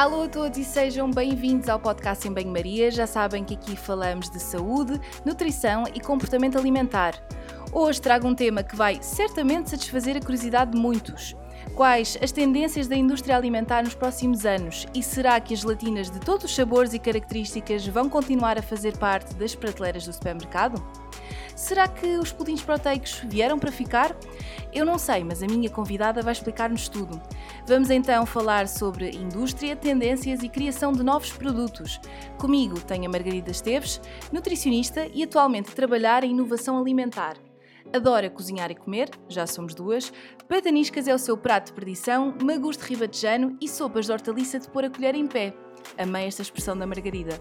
Alô a todos e sejam bem-vindos ao podcast em Banho-Maria. Já sabem que aqui falamos de saúde, nutrição e comportamento alimentar. Hoje trago um tema que vai certamente satisfazer a curiosidade de muitos. Quais as tendências da indústria alimentar nos próximos anos e será que as gelatinas de todos os sabores e características vão continuar a fazer parte das prateleiras do supermercado? Será que os pudins proteicos vieram para ficar? Eu não sei, mas a minha convidada vai explicar-nos tudo. Vamos então falar sobre indústria, tendências e criação de novos produtos. Comigo tenho a Margarida Esteves, nutricionista e atualmente trabalhar em inovação alimentar. Adora cozinhar e comer, já somos duas. Pataniscas é o seu prato de perdição, magos de ribatejano e sopas de hortaliça de pôr a colher em pé. Amei esta expressão da Margarida.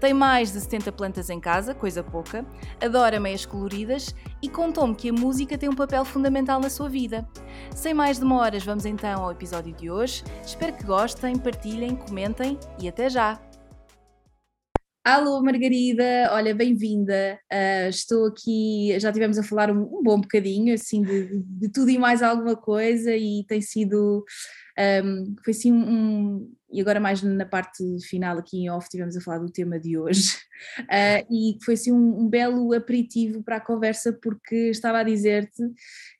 Tem mais de 70 plantas em casa, coisa pouca, adora meias coloridas e contou-me que a música tem um papel fundamental na sua vida. Sem mais demoras, vamos então ao episódio de hoje. Espero que gostem, partilhem, comentem e até já! Alô Margarida, olha, bem-vinda. Uh, estou aqui, já tivemos a falar um, um bom bocadinho, assim, de, de, tudo e mais alguma coisa, e tem sido um, foi assim um, e agora mais na parte final aqui em off tivemos a falar do tema de hoje uh, e foi assim um, um, belo aperitivo para a conversa porque estava a dizer-te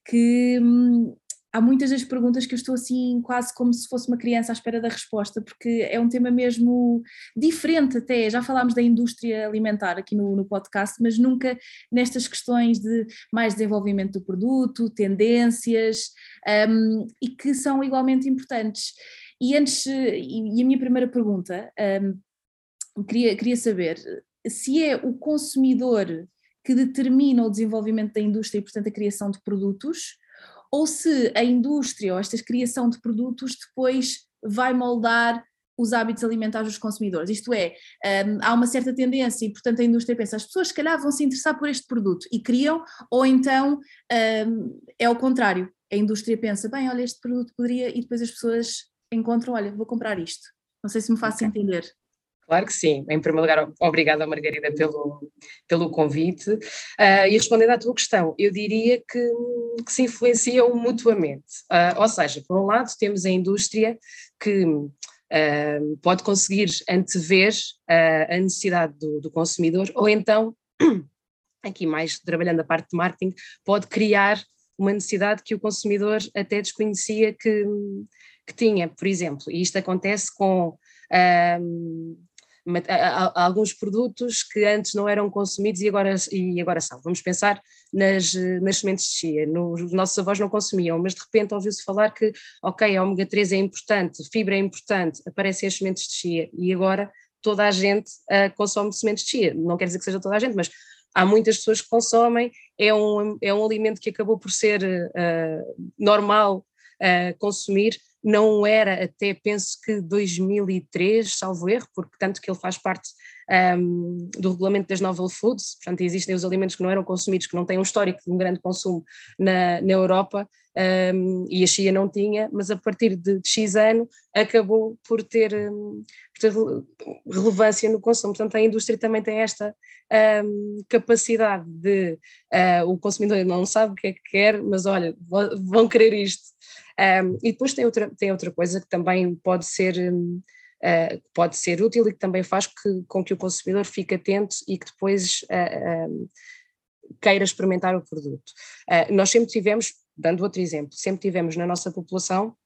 que hum, há muitas das perguntas que eu estou assim quase como se fosse uma criança à espera da resposta, porque é um tema mesmo diferente até, já falámos da indústria alimentar aqui no, no podcast, mas nunca nestas questões de mais desenvolvimento do produto, tendências, um, e que são igualmente importantes. E antes, e, a minha primeira pergunta, um, queria, queria saber se é o consumidor que determina o desenvolvimento da indústria e, portanto, a criação de produtos, ou se a indústria ou esta criação de produtos depois vai moldar os hábitos alimentares dos consumidores. Isto é, um, há uma certa tendência e, portanto, a indústria pensa, as pessoas se calhar vão se interessar por este produto e criam, ou então um, é o contrário, a indústria pensa, bem, olha, este produto poderia, e depois as pessoas encontram, olha, vou comprar isto. Não sei se me faço okay. entender. Claro que sim. Em primeiro lugar, obrigada, Margarida, pelo, pelo convite. Uh, e respondendo à tua questão, eu diria que, que se influenciam mutuamente. Uh, ou seja, por um lado, temos a indústria que uh, pode conseguir antever a necessidade do, do consumidor, ou então, aqui mais trabalhando a parte de marketing, pode criar uma necessidade que o consumidor até desconhecia que, que tinha, por exemplo. E isto acontece com. Alguns produtos que antes não eram consumidos e agora, e agora são. Vamos pensar nas, nas sementes de chia. No, os nossos avós não consumiam, mas de repente ouviu-se falar que, ok, a ômega 3 é importante, fibra é importante, aparecem as sementes de chia e agora toda a gente uh, consome sementes de chia. Não quer dizer que seja toda a gente, mas há muitas pessoas que consomem, é um, é um alimento que acabou por ser uh, normal uh, consumir não era até, penso que 2003, salvo erro, porque tanto que ele faz parte um, do regulamento das novel foods, portanto existem os alimentos que não eram consumidos, que não têm um histórico de um grande consumo na, na Europa, um, e a Chia não tinha, mas a partir de, de X ano acabou por ter, um, por ter, relevância no consumo. Portanto, a indústria também tem esta um, capacidade de uh, o consumidor não sabe o que é que quer, mas olha, vão querer isto. Um, e depois tem outra, tem outra coisa que também pode ser, um, ah, pode ser útil e que também faz que, com que o consumidor fique atento e que depois ah, um, queira experimentar o produto. Nós sempre tivemos, dando outro exemplo, sempre tivemos na nossa população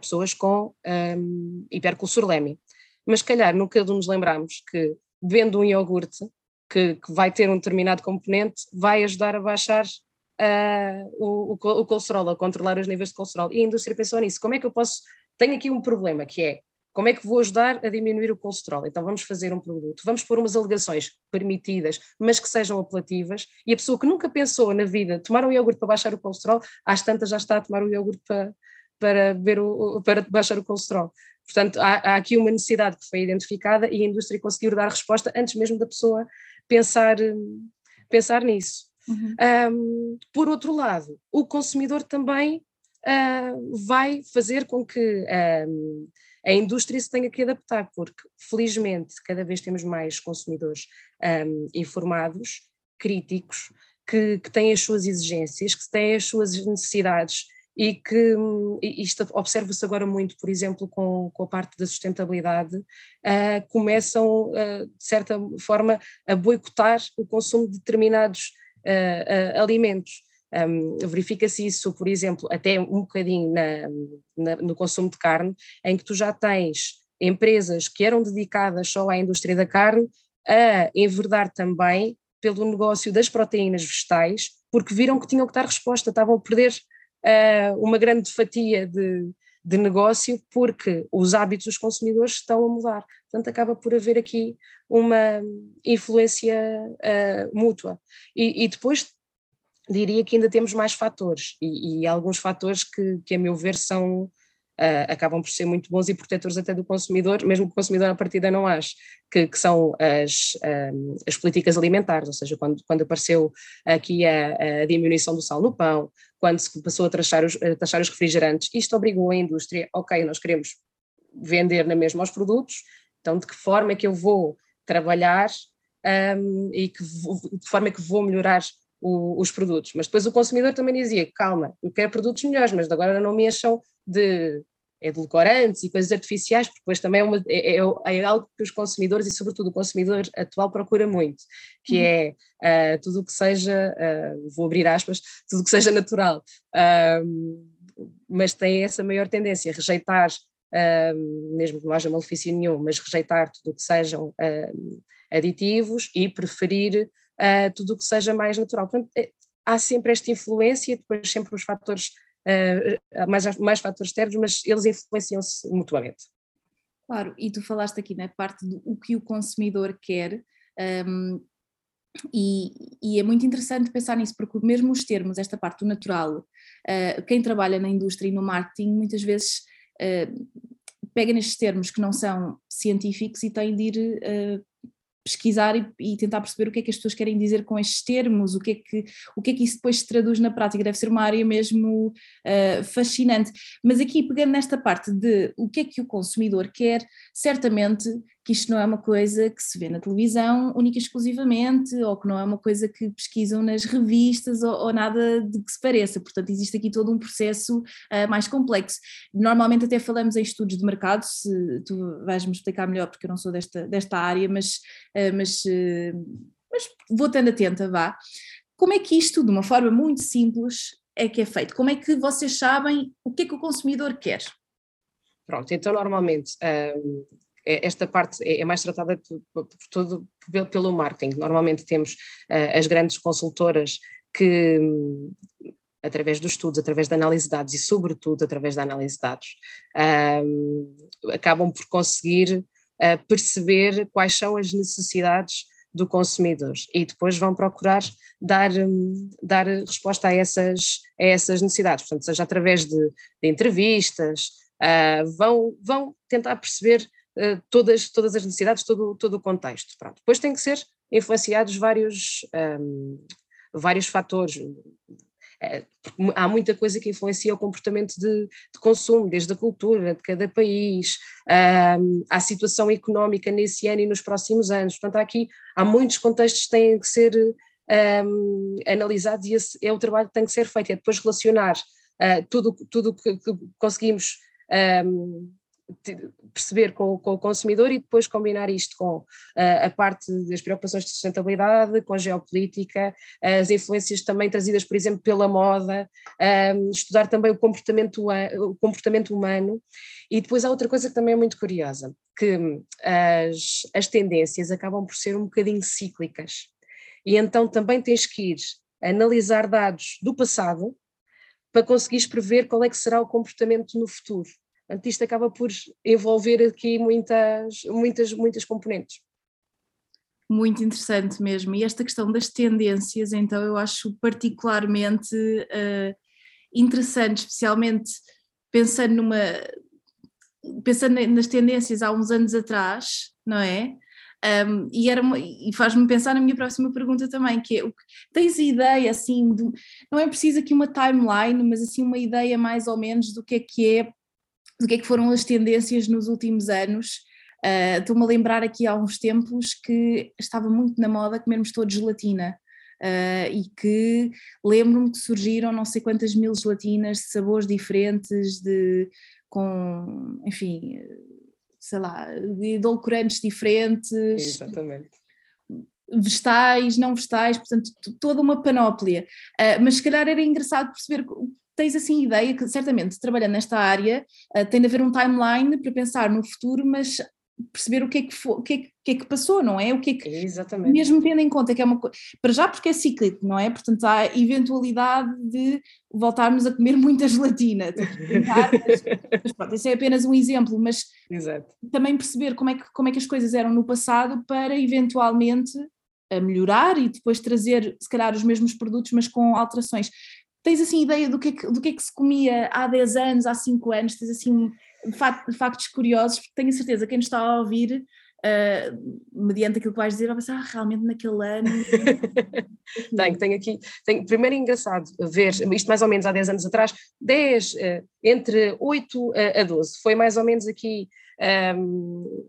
pessoas com um, hipercolesterolemia, mas se calhar nunca nos lembramos que bebendo um iogurte que, que, vai ter um determinado componente, vai ajudar a baixar uh, o, o, colesterol, a controlar os níveis de colesterol. E a indústria pensou nisso. Como é que eu posso. Tenho aqui um problema que é como é que vou ajudar a diminuir o colesterol? Então vamos fazer um produto, vamos pôr umas alegações permitidas, mas que sejam apelativas, e a pessoa que nunca pensou na vida tomar um iogurte para baixar o colesterol, às tantas já está a tomar o iogurte para, para, ver o, para baixar o colesterol. Portanto, há, há, aqui uma necessidade que foi identificada e a indústria conseguiu dar resposta antes mesmo da pessoa pensar, pensar nisso. Uhum. Um, por outro lado, o consumidor também uh, vai fazer com que um, a indústria se tenha que adaptar, porque felizmente cada vez temos mais consumidores um, informados, críticos, que, que, têm as suas exigências, que têm as suas necessidades e que isto observa-se agora muito, por exemplo, com, com a parte da sustentabilidade, uh, começam, uh, de certa forma, a boicotar o consumo de determinados uh, alimentos. Um, Verifica-se isso, por exemplo, até um bocadinho na, na, no consumo de carne, em que tu já tens empresas que eram dedicadas só à indústria da carne a enverdar também pelo negócio das proteínas vegetais, porque viram que tinham que dar resposta, estavam a perder uh, uma grande fatia de, de negócio porque os hábitos dos consumidores estão a mudar. Portanto, acaba por haver aqui uma influência uh, mútua. E, e, depois diria que ainda temos mais fatores, e, e alguns fatores que, que, a meu ver, são uh, acabam por ser muito bons e protetores até do consumidor, mesmo que o consumidor à partida não ache, que, que são as, um, as políticas alimentares, ou seja, quando, quando apareceu aqui a, a, diminuição do sal no pão, quando se passou a taxar, os, a taxar os refrigerantes, isto obrigou a indústria, ok, nós queremos vender na mesma os produtos, então de que forma é que eu vou trabalhar um, e que vou, de forma é que vou melhorar o, os produtos. Mas depois o consumidor também dizia, calma, eu quero produtos melhores, mas agora não me acham de edulcorantes e coisas artificiais, porque depois também é, uma, é, é, é, algo que os consumidores e sobretudo o consumidor atual procura muito, que uhum. é uh, tudo o que seja, uh, vou abrir aspas, tudo o que seja natural, uh, mas tem essa maior tendência, rejeitar, mesmo que não haja malefício nenhum, mas rejeitar tudo o que sejam aditivos e preferir tudo o que seja mais natural. Portanto, é, há sempre esta influência, depois sempre os fatores uh, mais, mais fatores externos, mas eles influenciam-se mutuamente. Claro, e tu falaste aqui na parte do o que o consumidor quer, um, e, e, é muito interessante pensar nisso, porque mesmo os termos, esta parte do natural, uh, quem trabalha na indústria e no marketing muitas vezes uh, pega nestes termos que não são científicos e tem de ir uh, pesquisar e, e, tentar perceber o que é que as pessoas querem dizer com estes termos, o que é que, o que, é que isso depois se traduz na prática, deve ser uma área mesmo uh, fascinante. Mas aqui, pegando nesta parte de o que é que o consumidor quer, certamente que isto não é uma coisa que se vê na televisão única e exclusivamente, ou que não é uma coisa que pesquisam nas revistas ou, ou nada de que se pareça. Portanto, existe aqui todo um processo uh, mais complexo. Normalmente até falamos em estudos de mercado, se tu vais-me explicar melhor porque eu não sou desta, desta área, mas, uh, mas, uh, mas vou estando atenta, vá. Como é que isto, de uma forma muito simples, é que é feito? Como é que vocês sabem o que é que o consumidor quer? Pronto, então normalmente um, esta parte é, é mais tratada por, por todo pelo marketing. Normalmente temos uh, as grandes consultoras que, através dos estudos, através da análise de dados e, sobretudo, através da análise de dados, um, acabam por conseguir uh, perceber quais são as necessidades do consumidor e depois vão procurar dar, dar resposta a essas, a essas necessidades, portanto, seja através de, de entrevistas, uh, vão, vão tentar perceber eh, todas, todas as necessidades, todo, todo o contexto. Pronto. Depois tem que ser influenciados vários, um, ehm, vários fatores. É, há muita coisa que influencia o comportamento de, de, consumo, desde a cultura de cada país, um, ehm, à situação económica nesse ano e nos próximos anos. Portanto, há aqui há muitos contextos que têm que ser um, ehm, analisados e esse é o trabalho que tem que ser feito, é depois relacionar uh, tudo o tudo que, que conseguimos um, perceber com, com, o consumidor e depois combinar isto com uh, a parte das preocupações de sustentabilidade, com a geopolítica, as influências também trazidas, por exemplo, pela moda, um, estudar também o comportamento, o comportamento humano. E depois há outra coisa que também é muito curiosa, que as, as tendências acabam por ser um bocadinho cíclicas. E então também tens que ir analisar dados do passado para conseguires prever qual é que será o comportamento no futuro. Portanto, isto acaba por envolver aqui muitas, muitas, muitas componentes. Muito interessante mesmo. E esta questão das tendências, então, eu acho particularmente uh, interessante, especialmente pensando numa. pensando nas tendências há uns anos atrás, não é? Um, e era e faz-me pensar na minha próxima pergunta também, que é tens ideia assim, de, não é preciso aqui uma timeline, mas assim uma ideia mais ou menos do que é que é do que é que foram as tendências nos últimos anos. Uh, Estou-me a lembrar aqui há uns tempos que estava muito na moda comermos todos gelatina. uh, e que lembro-me que surgiram não sei quantas mil gelatinas de sabores diferentes, de, com, enfim, sei lá, de edulcorantes diferentes. Exatamente vegetais, não vegetais, portanto, toda uma panóplia. Uh, mas se calhar era engraçado perceber tens assim ideia que certamente trabalhando nesta área uh, tem de haver um timeline para pensar no futuro, mas perceber o que é que, foi, o que, é que, que, é que passou, não é? O que é que, Exatamente. Mesmo tendo em conta que é uma coisa, para já porque é cíclico, não é? Portanto há eventualidade de voltarmos a comer muita gelatina. mas, mas pronto, esse é apenas um exemplo, mas Exato. também perceber como é, que, como é que as coisas eram no passado para eventualmente a melhorar e depois trazer se calhar os mesmos produtos mas com alterações. Tens assim ideia do que, é que, do que é que se comia há 10 anos, há 5 anos? Tens assim factos curiosos, porque tenho certeza que quem nos está a ouvir, uh, mediante aquilo que vais dizer, vai pensar, ah, realmente naquele ano. tenho, tenho aqui, tenho, primeiro é engraçado ver, isto mais ou menos há 10 anos atrás, 10, uh, entre 8 a 12, foi mais ou menos aqui. Um,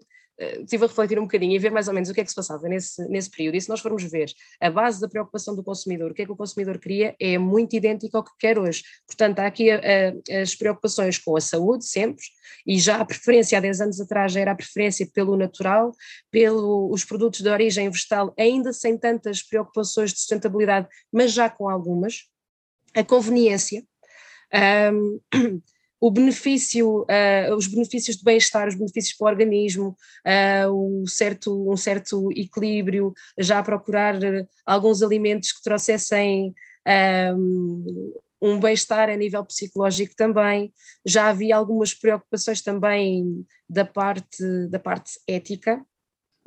estive a refletir um bocadinho e ver mais ou menos o que é que se passava nesse, nesse período. E se nós formos ver a base da preocupação do consumidor, o que é que o consumidor queria, é muito idêntico ao que quer hoje. Portanto, há aqui a, a, as preocupações com a saúde, sempre, e já a preferência há 10 anos atrás já era a preferência pelo natural, pelos produtos de origem vegetal, ainda sem tantas preocupações de sustentabilidade, mas já com algumas. A conveniência. Um, o benefício, uh, os benefícios de bem-estar, os benefícios para o organismo, uh, certo, um certo equilíbrio, já procurar alguns alimentos que trouxessem um, um bem-estar a nível psicológico também. Já havia algumas preocupações também da parte, da parte ética.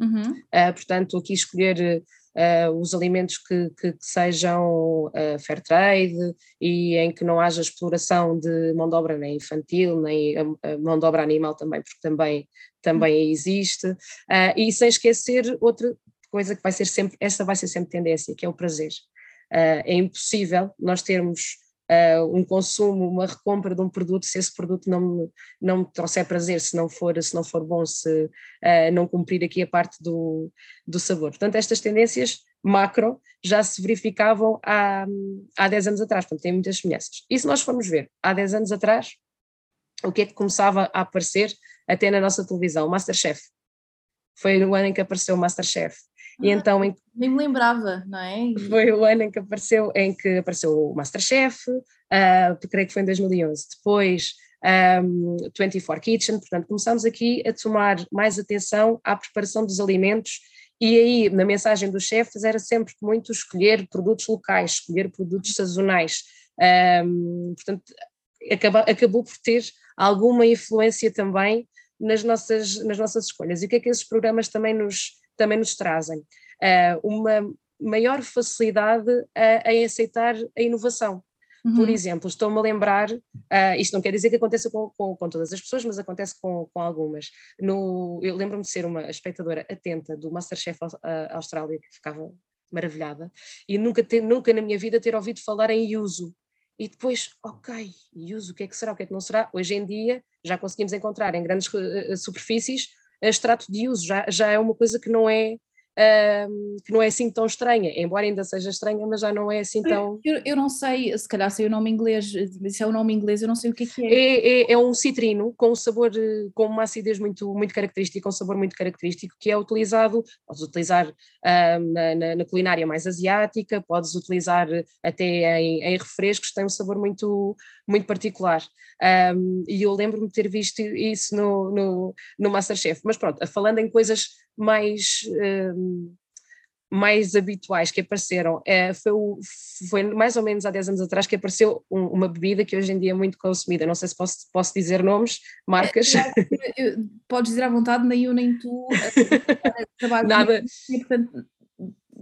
Uhum. Uh, portanto, aqui escolher uh, os alimentos que, que, que sejam uh, fair trade e em que não haja exploração de mão de obra nem infantil, nem a mão de obra animal também, porque também, também existe, uh, e sem esquecer outra coisa que vai ser sempre, essa vai ser sempre tendência, que é o prazer. é impossível nós termos uh, um consumo, uma recompra de um produto, se esse produto não me, não me trouxer prazer, se não for, se não for bom, se uh, não cumprir aqui a parte do, do sabor. Portanto, estas tendências macro já se verificavam há, há 10 anos atrás, portanto, tem muitas semelhanças. E se nós formos ver, há 10 anos atrás, o que é que começava a aparecer até na nossa televisão? Masterchef. Foi no ano em que apareceu o Masterchef. E ah, então em, nem me lembrava, não é? Foi o ano em que apareceu, em que apareceu o Masterchef, uh, creio que foi em 2011. Depois um, 24 Kitchen, portanto começámos aqui a tomar mais atenção à preparação dos alimentos e aí na mensagem dos chefes era sempre muito escolher produtos locais, escolher produtos sazonais. Um, portanto, acaba, acabou por ter alguma influência também nas nossas, nas nossas escolhas. E o que é que esses programas também nos, também nos trazem uh, uma maior facilidade a aceitar a inovação. Uhum. Por exemplo, estou-me a lembrar, uh, isto não quer dizer que aconteça com, com, com, todas as pessoas, mas acontece com, com algumas. No, eu lembro-me de ser uma espectadora atenta do Masterchef Austrália, que ficava maravilhada, e nunca, ter, nunca na minha vida ter ouvido falar em yuzu. E depois, ok, yuzu, o que é que será, o que é que não será? Hoje em dia já conseguimos encontrar em grandes uh, superfícies extrato de uso, já, já é uma coisa que não é um, que não é assim tão estranha, embora ainda seja estranha, mas já não é assim tão. Eu, eu não sei, se calhar sei o nome inglês, se é o nome inglês, eu não sei o que é que é. É, é, é um citrino com um sabor, com uma acidez muito, muito característica, um sabor muito característico, que é utilizado, podes utilizar um, na, na, culinária mais asiática, podes utilizar até em, em refrescos, tem um sabor muito, muito particular. Um, e eu lembro-me de ter visto isso no, no, no Masterchef. Mas pronto, falando em coisas mais, um, mais habituais que apareceram. É, foi, o, foi mais ou menos há 10 anos atrás que apareceu um, uma bebida que hoje em dia é muito consumida. Não sei se posso, posso dizer nomes, marcas. É, podes dizer à vontade, nem eu nem tu. trabalho Nada. E, portanto,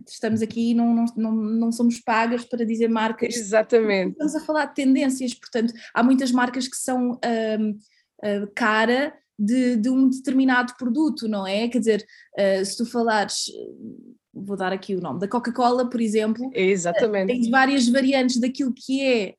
estamos aqui não, não, não, não somos pagas para dizer marcas. Exatamente. Estamos a falar de tendências, portanto, há muitas marcas que são um, uh, cara de, de, um determinado produto, não é? Quer dizer, uh, se tu falares, vou dar aqui o nome, da Coca-Cola, por exemplo, Exatamente. Uh, tens várias variantes daquilo que é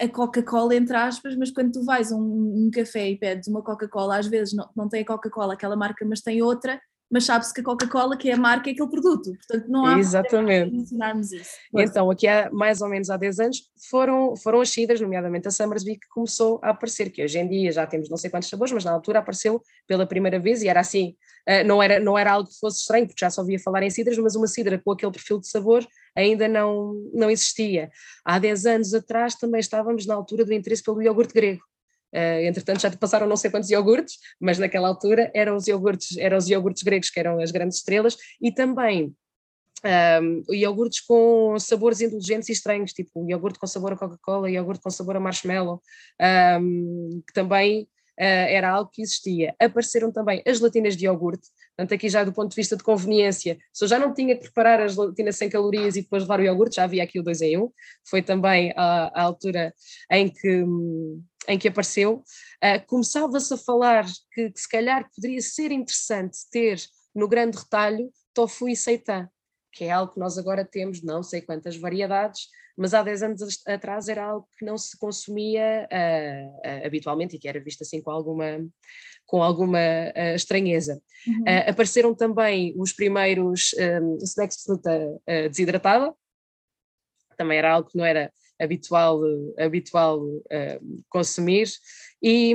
a Coca-Cola, entre aspas, mas quando tu vais a um, um café e pedes uma Coca-Cola, às vezes não, não tem a Coca-Cola, aquela marca, mas tem outra, mas sabe-se que a Coca-Cola, que é a marca, é aquele produto. Portanto, não há Exatamente. mencionarmos isso. Então, aqui há mais ou menos há 10 anos, foram, foram as cidras, nomeadamente a Summersby, que começou a aparecer, que hoje em dia já temos não sei quantos sabores, mas na altura apareceu pela primeira vez e era assim, eh, não era, não era algo que fosse estranho, porque já só ouvia falar em cidras, mas uma cidra com aquele perfil de sabor ainda não, não existia. Há 10 anos atrás também estávamos na altura do interesse pelo iogurte grego. Uh, entretanto, já passaram não sei quantos iogurtes, mas naquela altura eram os iogurtes, eram os iogurtes gregos que eram as grandes estrelas, e também um, iogurtes com sabores indulgentes e estranhos, tipo iogurte com sabor a Coca-Cola, iogurte com sabor a marshmallow, um, que também uh, era algo que existia. Apareceram também as gelatinas de iogurte, portanto aqui já do ponto de vista de conveniência, se eu já não tinha que preparar a gelatina sem calorias e depois levar o iogurte, já havia aqui o 2 em 1, um. foi também a, a altura em que... Um, em que apareceu, uh, começava-se a falar que, que, se calhar poderia ser interessante ter no grande retalho tofu e seitan, que é algo que nós agora temos não sei quantas variedades, mas há 10 anos atrás era algo que não se consumia uh, uh, habitualmente e que era visto assim com alguma, com alguma uh, estranheza. Uhum. apareceram também os primeiros um, snacks de fruta desidratada, também era algo que não era habitual, habitual uh, consumir, e,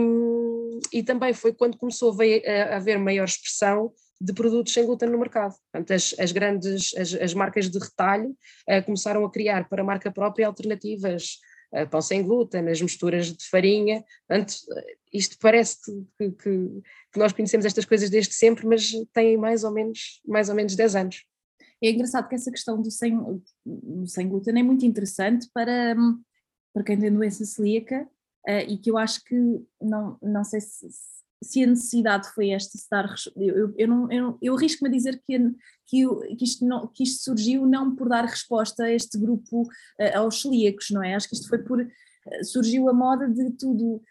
e também foi quando começou a haver maior expressão de produtos sem glúten no mercado. Portanto, as, as grandes, as, as, marcas de retalho uh, começaram a criar para a marca própria alternativas, uh, pão sem glúten, as misturas de farinha, portanto, isto parece que, que, que, nós conhecemos estas coisas desde sempre, mas tem mais ou menos, mais ou menos 10 anos. É engraçado que essa questão do sem, do sem glúten é muito interessante para, para quem tem doença celíaca uh, e que eu acho que não, não sei se, se a necessidade foi esta de dar. Eu, eu, não, eu, eu arrisco-me a dizer que, que, que, isto não, que isto surgiu não por dar resposta a este grupo, uh, aos celíacos, não é? Acho que isto foi por. Uh, surgiu a moda de tudo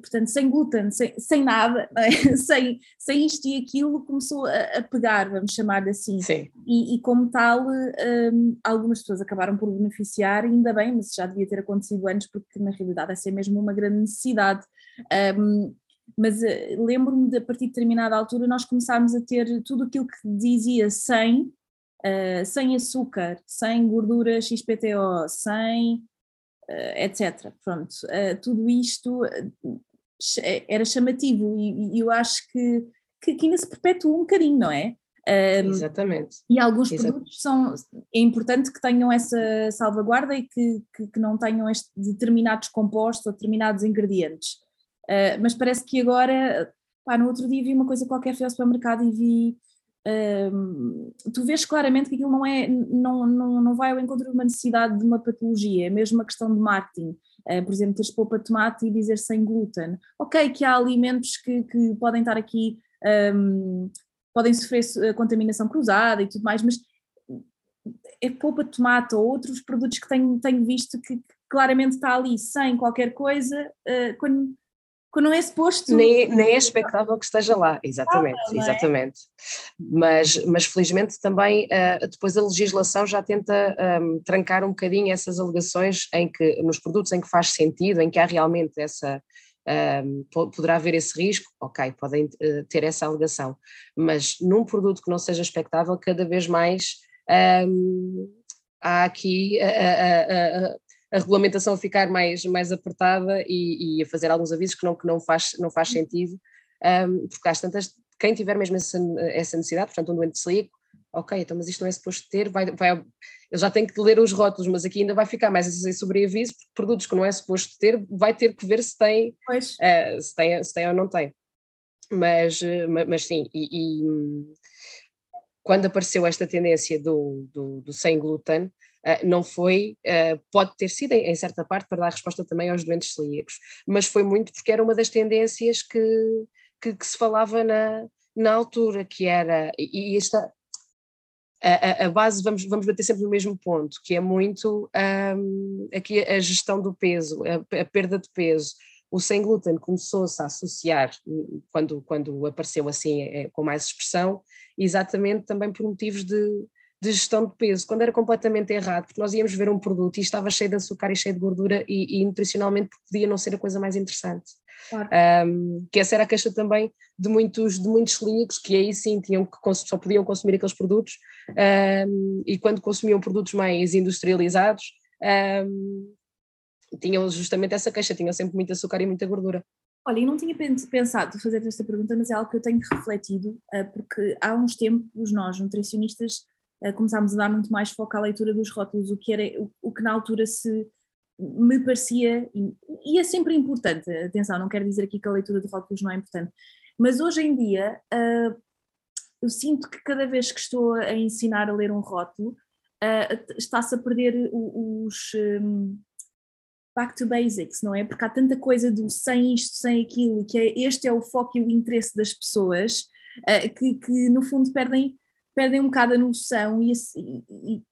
portanto, sem glúten, sem, sem nada, é? sem, sem isto e aquilo, começou a, a pegar, vamos chamar assim. Sim. E, e como tal, um, algumas pessoas acabaram por beneficiar, ainda bem, mas já devia ter acontecido antes, porque na realidade essa é mesmo uma grande necessidade. Um, mas uh, lembro-me de a partir de determinada altura nós começámos a ter tudo aquilo que dizia sem, uh, sem açúcar, sem gordura XPTO, sem eh, etc. Pronto, eh, tudo isto eh, era chamativo e, eu acho que, que, ainda se perpetua um bocadinho, não é? Exatamente. E alguns produtos são. É importante que tenham essa salvaguarda e que, que, que não tenham este, determinados compostos ou determinados ingredientes. Mas parece que agora. Pá, no outro dia vi uma coisa qualquer, fui ao supermercado e vi tu vês claramente que aquilo não, é, não, não, não vai ao encontro de uma necessidade de uma patologia, é mesmo uma questão de marketing. Uh, por exemplo, teres polpa de tomate e dizer sem glúten. Ok, que há alimentos que, que podem estar aqui, um, podem sofrer contaminação cruzada e tudo mais, mas é polpa de tomate ou outros produtos que tenho, tenho visto que claramente está ali sem qualquer coisa, uh, quando não é suposto. Nem, nem é expectável que esteja lá, exatamente, ah, exatamente. Mas, mas felizmente também uh, depois a legislação já tenta um, ehm, trancar um bocadinho essas alegações em que nos produtos em que faz sentido, em que há realmente essa. Um, ehm, poderá haver esse risco, ok, podem uh, ter essa alegação, mas num produto que não seja expectável, cada vez mais um, há aqui a, a regulamentação a ficar mais, mais apertada e, e, a fazer alguns avisos que não, que não, faz, não faz sentido, um, porque às tantas, quem tiver mesmo essa, essa necessidade, portanto um doente celíaco, ok, então mas isto não é suposto ter, vai, vai, eu já tenho que ler os rótulos, mas aqui ainda vai ficar mais a sobre aviso, porque produtos que não é suposto ter, vai ter que ver se tem, uh, se tem, se tem ou não tem. Mas, mas, sim, e, e, quando apareceu esta tendência do, do, do sem glúten, não foi, uh, pode ter sido em, certa parte para dar resposta também aos doentes celíacos, mas foi muito porque era uma das tendências que, que, que se falava na, na altura, que era, e, esta, a, a, base, vamos, vamos bater sempre no mesmo ponto, que é muito um, aqui a gestão do peso, a, a perda de peso. O sem glúten começou-se a associar, quando, quando apareceu assim é, com mais expressão, exatamente também por motivos de, de gestão de peso, quando era completamente errado, porque nós íamos ver um produto e estava cheio de açúcar e cheio de gordura e, e nutricionalmente podia não ser a coisa mais interessante. Claro. Um, que essa era a queixa também de muitos, de muitos celíacos que aí sim tinham que só podiam consumir aqueles produtos um, e quando consumiam produtos mais industrializados um, tinham justamente essa queixa, tinham sempre muito açúcar e muita gordura. Olha, eu não tinha pensado fazer esta pergunta, mas é algo que eu tenho refletido, eh, porque há uns tempos nós, nutricionistas, começámos a dar muito mais foco à leitura dos rótulos, o que, era, o, que na altura se me parecia, e é sempre importante, atenção, não quero dizer aqui que a leitura de rótulos não é importante, mas hoje em dia uh, eu sinto que cada vez que estou a ensinar a ler um rótulo, uh, está-se a perder os, um, back to basics, não é? Porque há tanta coisa do sem isto, sem aquilo, que é, este é o foco e o interesse das pessoas, uh, que, que, no fundo perdem, perdem um bocado a noção e, e,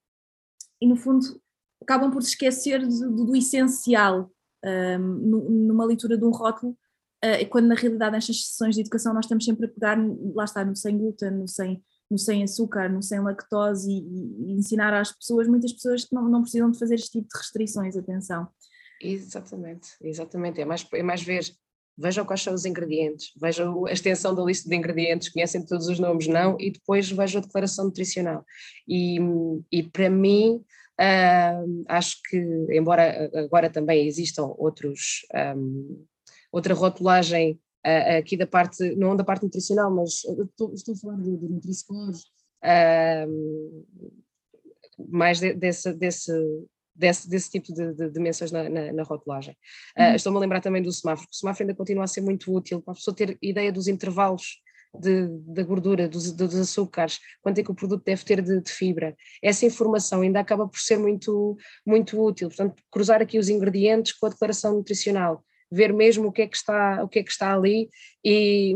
e no fundo acabam por se esquecer do, do essencial um, numa leitura de um rótulo, uh, quando na realidade nestas sessões de educação nós estamos sempre a pegar, lá está, no sem glúten, no sem, no sem açúcar, no sem lactose e, e, e ensinar às pessoas, muitas pessoas que não, não precisam de fazer este tipo de restrições, atenção. Exatamente, exatamente. É mais, é mais ver, vejam quais são os ingredientes, vejam a extensão da lista de ingredientes, conhecem todos os nomes, não, e depois vejam a declaração nutricional. E, e para mim, uh, acho que, embora agora também existam outros, um, outra rotulagem uh, aqui da parte, não da parte nutricional, mas estou, estou a falar de, Nutri-Score, uh, mais de, desse, desse desse, desse tipo de, de, de menções na, na, na rotulagem. Uh, Estou-me a lembrar também do semáforo, o semáforo ainda continua a ser muito útil para a pessoa ter ideia dos intervalos de, da gordura, dos, dos, açúcares, quanto é que o produto deve ter de, de, fibra. Essa informação ainda acaba por ser muito, muito útil. Portanto, cruzar aqui os ingredientes com a declaração nutricional, ver mesmo o que é que está, o que é que está ali e,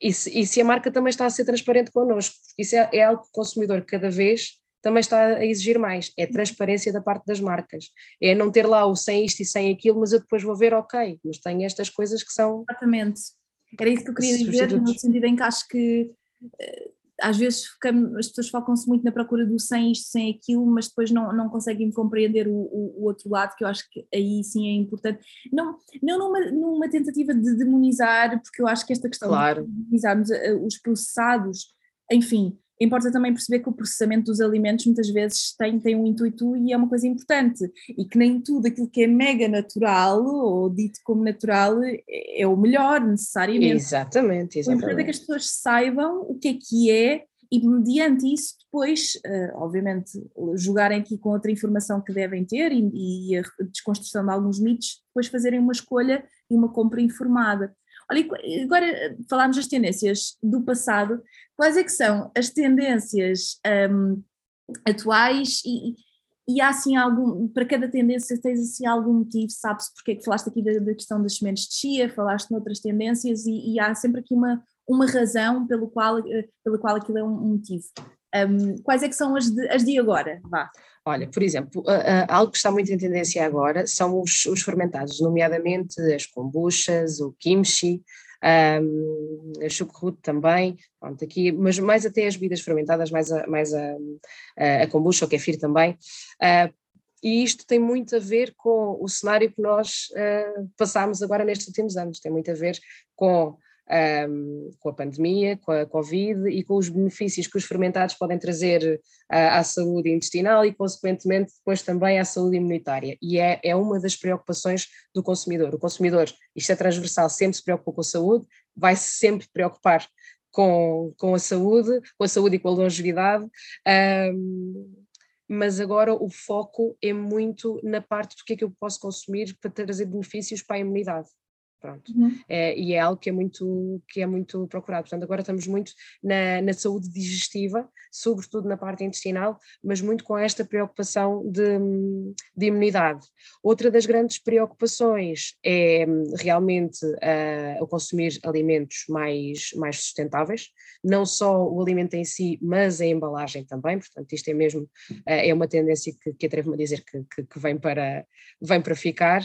e, se, e se a marca também está a ser transparente connosco. Isso é, é algo que o consumidor cada vez também está a exigir mais. É transparência da parte das marcas. É não ter lá o sem isto e sem aquilo, mas eu depois vou ver, ok, mas tem estas coisas que são. Exatamente. Era isso que eu queria dizer, no sentido em que acho que eh, às vezes as pessoas focam-se muito na procura do sem isto, sem aquilo, mas depois não, não conseguem compreender o, o, o, outro lado, que eu acho que aí sim é importante. Não, não numa, numa tentativa de demonizar, porque eu acho que esta questão claro. de demonizarmos eh, os processados, enfim, importa também perceber que o processamento dos alimentos muitas vezes tem, tem um intuito e é uma coisa importante, e que nem tudo aquilo que é mega natural ou dito como natural é, é o melhor necessariamente. Exatamente, exatamente. O importante é que as pessoas saibam o que é que é e mediante isso depois, uh, obviamente, jogarem aqui com outra informação que devem ter e, e, a desconstrução de alguns mitos, depois fazerem uma escolha e uma compra informada. Olha, agora falámos das tendências do passado, quais é que são as tendências um, atuais e, e há assim algum, para cada tendência tens assim algum motivo, sabes porque é que falaste aqui da, da, questão das sementes de chia, falaste noutras tendências e, e, há sempre aqui uma, uma razão pelo qual, eh, pelo qual aquilo é um motivo. Um, quais é que são as de, as de agora? Vá. Olha, por exemplo, algo que está muito em tendência agora são os, os fermentados, nomeadamente as kombuchas, o kimchi, um, a chucrute também, pronto, aqui, mas mais até as bebidas fermentadas, mais a, mais a, a kombucha, o kefir também. Uh, e isto tem muito a ver com o cenário que nós uh, passámos agora nestes últimos anos, tem muito a ver com um, com a pandemia, com a Covid e com os benefícios que os fermentados podem trazer uh, à saúde intestinal e, consequentemente, depois também à saúde imunitária. E é, é uma das preocupações do consumidor. O consumidor, isto é transversal, sempre se preocupa com a saúde, vai -se sempre preocupar com, com a saúde, com a saúde e com a longevidade. Um, mas agora o foco é muito na parte do que é que eu posso consumir para trazer benefícios para a imunidade. Pronto. Uhum. É, e é algo que é muito, que é muito procurado. Portanto, agora estamos muito na, na, saúde digestiva, sobretudo na parte intestinal, mas muito com esta preocupação de, de imunidade. Outra das grandes preocupações é realmente uh, o consumir alimentos mais, mais sustentáveis, não só o alimento em si, mas a embalagem também. Portanto, isto é mesmo uh, é uma tendência que, que atrevo-me a dizer que, que, que, vem, para, vem para ficar,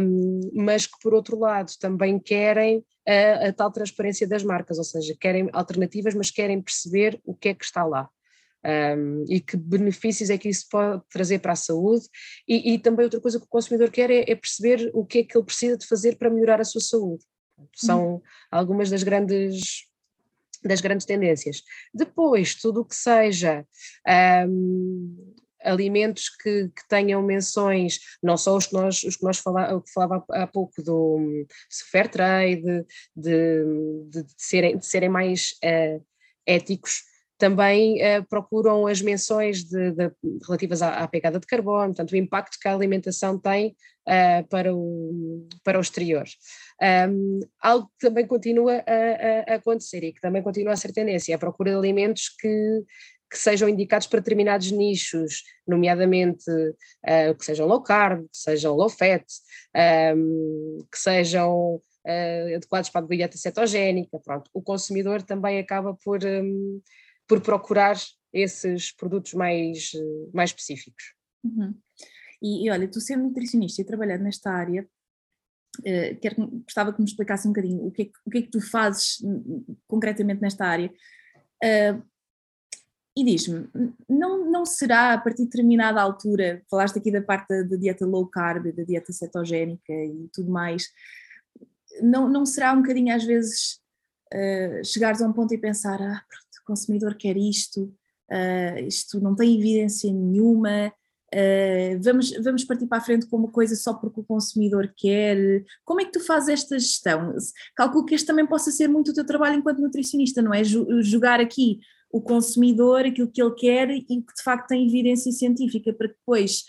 um, mas que por outro lado também querem a, a, tal transparência das marcas, ou seja, querem alternativas, mas querem perceber o que é que está lá. Um, e que benefícios é que isso pode trazer para a saúde e, e também outra coisa que o consumidor quer é, é, perceber o que é que ele precisa de fazer para melhorar a sua saúde. São uhum. algumas das grandes das grandes tendências. Depois, tudo o que seja um, alimentos que, que, tenham menções, não só os que nós, os que nós falava, que falava há pouco do fair trade, de, de, de, serem, de serem mais uh, éticos, também uh, procuram as menções de, de, relativas à, à, pegada de carbono, portanto, o impacto que a alimentação tem uh, para, o, para o exterior. Um, algo que também continua a, a, acontecer e que também continua a ser tendência é a procura de alimentos que, que sejam indicados para determinados nichos, nomeadamente uh, que sejam low carb, que sejam low fat, um, que sejam Uh, adequados para a dieta cetogénica. Pronto, o consumidor também acaba por, um, por procurar esses produtos mais, mais específicos. Uhum. E, e, olha, tu sendo nutricionista e trabalhando nesta área, uh, quero, gostava que me explicasse um bocadinho o que, é que, o que é que tu fazes concretamente nesta área. Uh, e diz-me, não, não será a partir de determinada altura, falaste aqui da parte da, dieta low carb, da dieta cetogénica e tudo mais, não, não será um bocadinho às vezes uh, chegares a um ponto e pensar, ah, consumidor quer isto, uh, isto não tem evidência nenhuma, uh, vamos, vamos partir para a frente com uma coisa só porque o consumidor quer. Como é que tu fazes esta gestão? Calculo que este também possa ser muito o teu trabalho enquanto nutricionista, não é? Jogar aqui o consumidor, aquilo que ele quer e que de facto tem evidência científica para que depois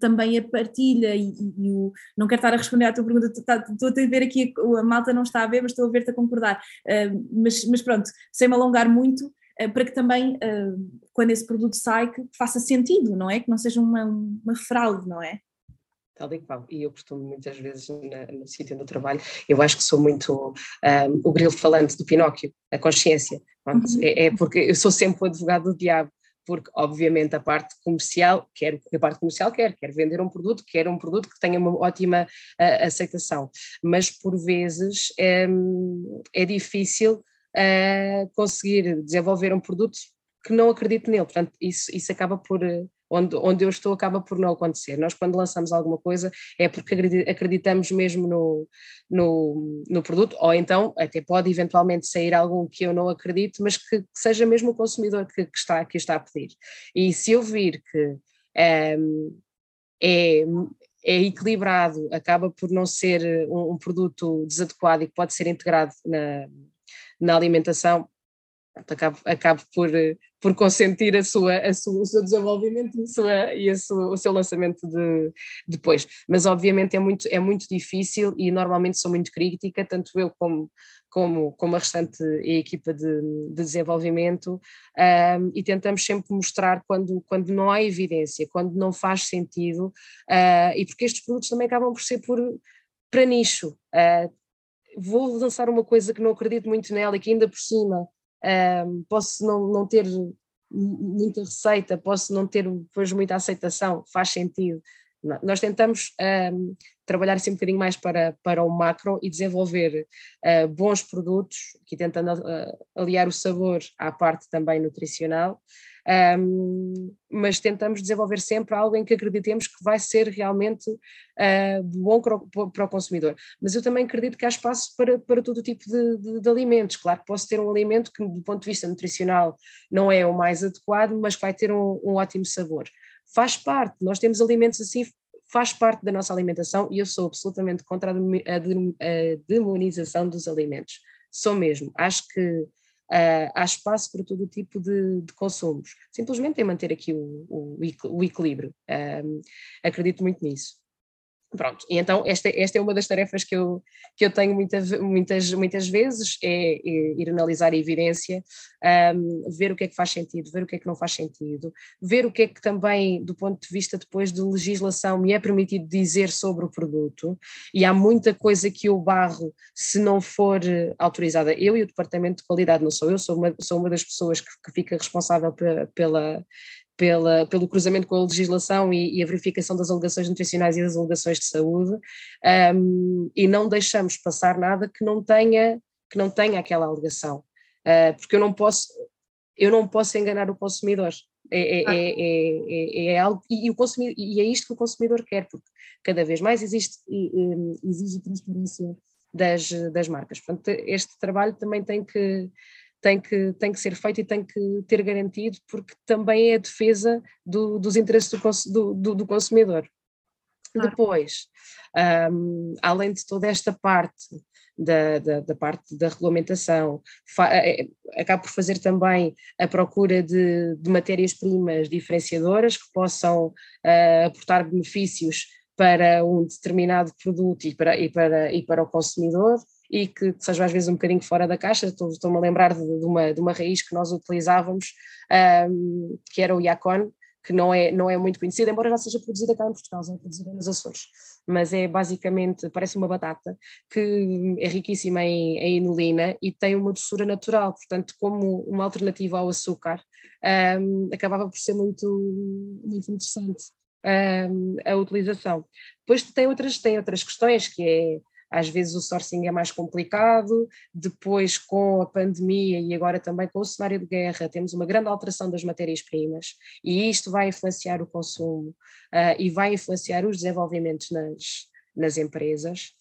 também a partilha e, e, o, não quero estar a responder à tua pergunta, estou a ver aqui, a malta não está a ver, mas estou a ver-te a concordar, uh, mas, mas pronto, sem me alongar muito, uh, para que também, uh, quando esse produto sai, que faça sentido, não é? Que não seja uma, uma fraude, não é? Tal e qual, e eu costumo muitas vezes na, no sítio onde eu trabalho, eu acho que sou muito um, o grilo falante do Pinóquio, a consciência, uhum. é, é porque eu sou sempre o advogado do diabo, porque obviamente a parte comercial quer a parte comercial quer, quer vender um produto, quer um produto que tenha uma ótima uh, aceitação, mas por vezes é, é difícil uh, conseguir desenvolver um produto que não acredite nele, portanto isso, isso acaba por onde, onde eu estou acaba por não acontecer. Nós, quando lançamos alguma coisa, é porque acreditamos mesmo no, no, no produto, ou então até pode eventualmente sair algum que eu não acredito, mas que, que seja mesmo o consumidor que, que, está, que está a pedir. E se eu vir que um, ehm, é, é equilibrado, acaba por não ser um, um produto desadequado e que pode ser integrado na, na alimentação, acabo, acabo por, por consentir a sua, a sua, o seu desenvolvimento e, sua, e sua, o seu lançamento de, depois. Mas obviamente é muito, é muito difícil e normalmente sou muito crítica, tanto eu como, como, como a restante equipa de, de desenvolvimento, um, e tentamos sempre mostrar quando, quando não há evidência, quando não faz sentido, uh, e porque estes produtos também acabam por ser por, para nicho. Uh, vou lançar uma coisa que não acredito muito nela e que ainda por cima um, posso não, não ter muita receita, posso não ter depois muita aceitação, faz sentido. Nós tentamos um, trabalhar sempre um bocadinho mais para, para o macro e desenvolver uh, bons produtos, aqui tentando uh, aliar o sabor à parte também nutricional, um, mas tentamos desenvolver sempre algo em que acreditemos que vai ser realmente uh, bom para o consumidor. Mas eu também acredito que há espaço para, para todo tipo de, de, de, alimentos. Claro que posso ter um alimento que, do ponto de vista nutricional, não é o mais adequado, mas vai ter um, um ótimo sabor. Faz parte, nós temos alimentos assim faz parte da nossa alimentação e eu sou absolutamente contra a demonização dos alimentos. Sou mesmo. Acho que uh, há espaço para todo tipo de, de consumos. Simplesmente é manter aqui o, o, o equilíbrio. Acredito muito nisso. Pronto, e então esta, esta é uma das tarefas que eu, que eu tenho muita, muitas, muitas vezes, é, é ir analisar a evidência, um, ver o que é que faz sentido, ver o que é que não faz sentido, ver o que é que também, do ponto de vista depois de legislação, me é permitido dizer sobre o produto, e há muita coisa que eu barro se não for eh, autorizada. Eu e o Departamento de Qualidade, não sou eu, sou uma, sou uma das pessoas que, que fica responsável pela, pela pela, pelo cruzamento com a legislação e, e, a verificação das alegações nutricionais e das alegações de saúde, um, e não deixamos passar nada que não tenha, que não tenha aquela alegação, uh, porque eu não posso, eu não posso enganar o consumidor. É, é, é, é, algo, e, o consumidor, e é isto que o consumidor quer, porque cada vez mais existe, exige transparência das, das marcas. Portanto, este trabalho também tem que, tem que, tem que ser feito e tem que ter garantido, porque também é a defesa do, dos interesses do, do, do consumidor. Claro. Depois, um, além de toda esta parte da, da, da, parte da regulamentação, é, é, acaba por fazer também a procura de, de matérias-primas diferenciadoras que possam uh, aportar benefícios para um determinado produto e para, e para, e para o consumidor e que, que seja às vezes um bocadinho fora da caixa. Estou-me a lembrar de, de, uma, de uma raiz que nós utilizávamos, um, que era o Yacon, que não é, não é muito conhecida, embora já seja produzida cá em Portugal, é produzida nos Açores, mas é basicamente, parece uma batata, que é riquíssima em, em inulina e tem uma doçura natural, portanto, como uma alternativa ao açúcar, um, acabava por ser muito, muito interessante um, a utilização. Depois tem outras, tem outras questões, que é às vezes o sourcing é mais complicado, depois com a pandemia e agora também com o cenário de guerra temos uma grande alteração das matérias-primas e isto vai influenciar o consumo uh, e vai influenciar os desenvolvimentos nas, nas empresas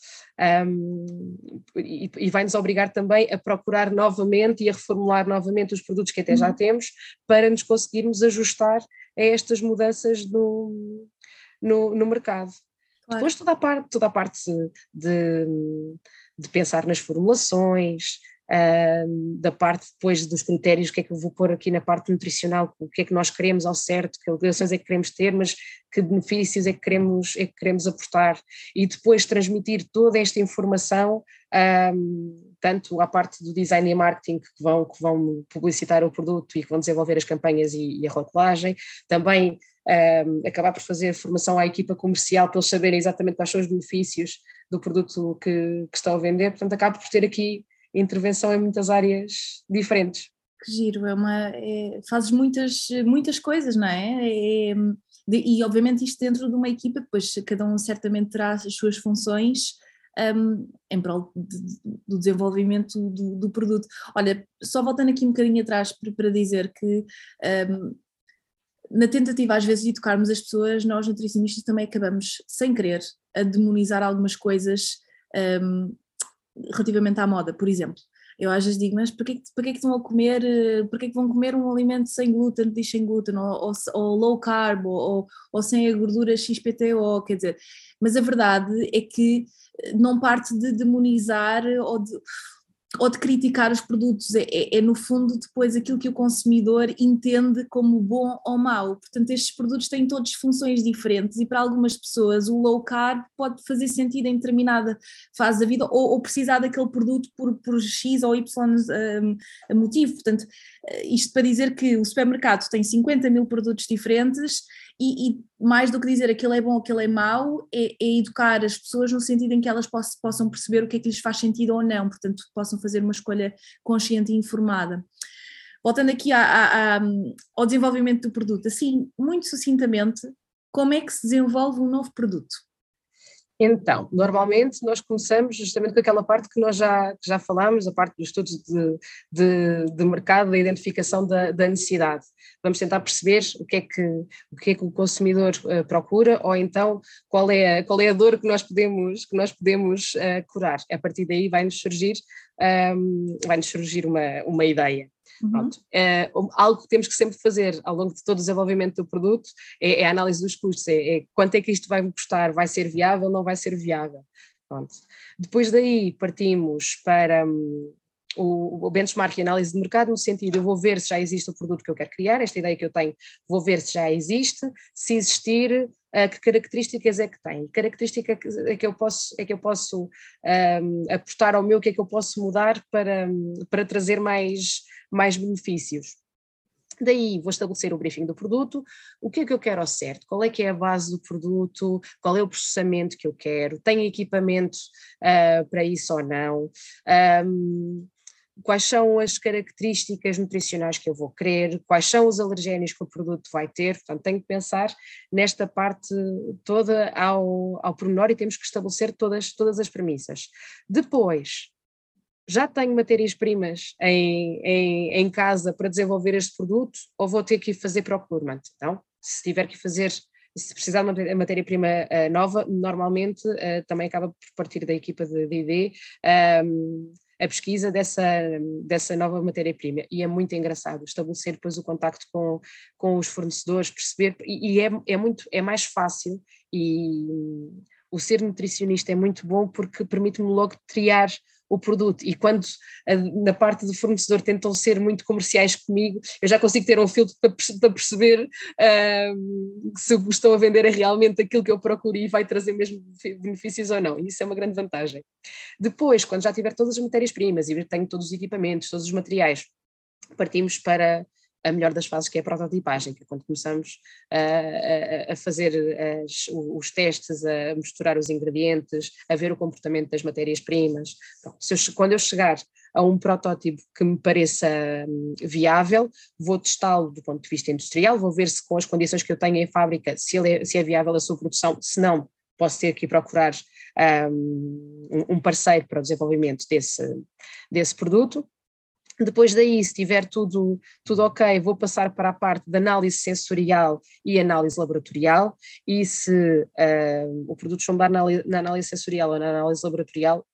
um, e, e vai nos obrigar também a procurar novamente e a reformular novamente os produtos que até já uhum. temos para nos conseguirmos ajustar a estas mudanças no, no, no mercado. Claro. Depois toda a parte, toda a parte de, de pensar nas formulações, uh, da parte depois dos critérios, o que é que eu vou pôr aqui na parte nutricional, o que é que nós queremos ao certo, que obrigações é que queremos ter, mas que benefícios é que queremos, é que queremos aportar, e depois transmitir toda esta informação, um, tanto à parte do design e marketing que vão, que vão publicitar o produto e que vão desenvolver as campanhas e, e a rotulagem, também um, acabar por fazer formação à equipa comercial para eles saberem exatamente quais são os benefícios do produto que, que estão a vender, portanto acaba por ter aqui intervenção em muitas áreas diferentes. Que giro, é uma, é, fazes muitas, muitas coisas, não é? é de, e obviamente isto dentro de uma equipa, depois cada um certamente terá as suas funções um, em prol de, do desenvolvimento do, do, produto. Olha, só voltando aqui um bocadinho atrás para, para dizer que um, na tentativa às vezes de educarmos as pessoas, nós nutricionistas também acabamos, sem querer, a demonizar algumas coisas um, relativamente à moda, por exemplo. Eu às vezes digo, mas para que, que, estão a comer, para que, que vão comer um alimento sem glúten, diz sem glúten, ou, ou, ou low carb, ou, ou, sem a gordura XPTO, quer dizer, mas a verdade é que não parte de demonizar ou de ou de criticar os produtos, é, é, é, no fundo depois aquilo que o consumidor entende como bom ou mau. Portanto, estes produtos têm todas funções diferentes e para algumas pessoas o low carb pode fazer sentido em determinada fase da vida ou, ou precisar daquele produto por, por X ou Y um, motivo. Portanto, eh, isto para dizer que o supermercado tem 50 mil produtos diferentes e, e, mais do que dizer aquilo é bom ou aquilo é mau, é, é, educar as pessoas no sentido em que elas possam, perceber o que é que lhes faz sentido ou não, portanto possam fazer uma escolha consciente e informada. Voltando aqui à, à, ao desenvolvimento do produto, assim, muito sucintamente, como é que se desenvolve um novo produto? Então, normalmente nós começamos justamente com aquela parte que nós já, já falámos, a parte dos estudos de, de, de mercado, da identificação da, da, necessidade. Vamos tentar perceber o que é que o, que é que o consumidor uh, procura ou então qual é, a, qual é a dor que nós podemos, que nós podemos uh, curar. A partir daí vai-nos surgir, um, ehm, vai -nos surgir uma, uma ideia. Uhum. Pronto. É, algo que temos que sempre fazer ao longo de todo o desenvolvimento do produto é, é a análise dos custos, é, é, quanto é que isto vai me custar, vai ser viável, não vai ser viável. Pronto. Depois daí partimos para hum, o, o benchmark e análise de mercado, no sentido, eu vou ver se já existe o produto que eu quero criar, esta ideia que eu tenho, vou ver se já existe, se existir, uh, que características é que tem, característica é que eu posso, é que eu posso um, apostar ao meu, que é que eu posso mudar para, hum, para trazer mais mais benefícios. Daí vou estabelecer o briefing do produto, o que é que eu quero ao certo, qual é que é a base do produto, qual é o processamento que eu quero, tenho equipamento uh, para isso ou não, um, quais são as características nutricionais que eu vou querer, quais são os alergénios que o produto vai ter, portanto tenho que pensar nesta parte toda ao, ao pormenor e temos que estabelecer todas, todas as premissas. Depois, já tenho matérias-primas em, em, em, casa para desenvolver este produto ou vou ter que fazer procurement? Então, se tiver que fazer, se precisar de uma matéria-prima uh, nova, normalmente uh, também acaba por partir da equipa de D&D um, a pesquisa dessa, dessa nova matéria-prima. E é muito engraçado estabelecer depois o contacto com, com os fornecedores, perceber, e, e é, é, muito, é mais fácil e o ser nutricionista é muito bom porque permite-me logo triar o produto. E quando na parte do fornecedor tentam ser muito comerciais comigo, eu já consigo ter um filtro para, para perceber uh, se estão a vender realmente aquilo que eu procuro e vai trazer mesmo benefícios ou não. E isso é uma grande vantagem. Depois, quando já tiver todas as matérias-primas e tenho todos os equipamentos, todos os materiais, partimos para a melhor das fases, que é a prototipagem, que é quando começamos a, a, a fazer as, os testes, a misturar os ingredientes, a ver o comportamento das matérias-primas. Quando eu chegar a um protótipo que me pareça hum, viável, vou testá-lo do ponto de vista industrial, vou ver se com as condições que eu tenho em fábrica, se, é, se é viável a sua produção, se não, posso ter que procurar um, um parceiro para o desenvolvimento desse, desse produto. Depois daí, se tiver tudo, tudo ok, vou passar para a parte de análise sensorial e análise laboratorial, e se uh, o produto chumbar na, na análise sensorial ou na análise laboratorial,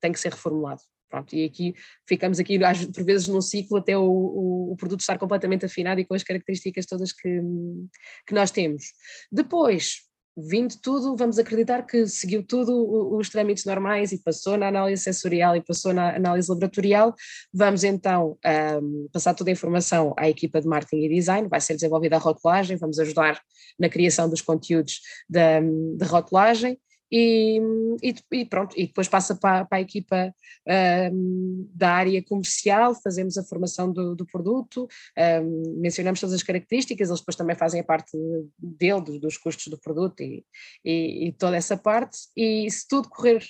tem que ser reformulado. Pronto, e aqui ficamos aqui por vezes num ciclo até o, o, o, produto estar completamente afinado e com as características todas que, que nós temos. Depois, vindo tudo, vamos acreditar que seguiu tudo os trâmites normais e passou na análise sensorial e passou na análise laboratorial, vamos então um, passar toda a informação à equipa de marketing e design, vai ser desenvolvida a rotulagem, vamos ajudar na criação dos conteúdos da, de rotulagem, e, e, e, pronto, e depois passa para, para a equipa da área comercial, fazemos a formação do, do produto, mencionamos todas as características, eles depois também fazem a parte dele, dos, dos custos do produto e, e, toda essa parte, e se tudo correr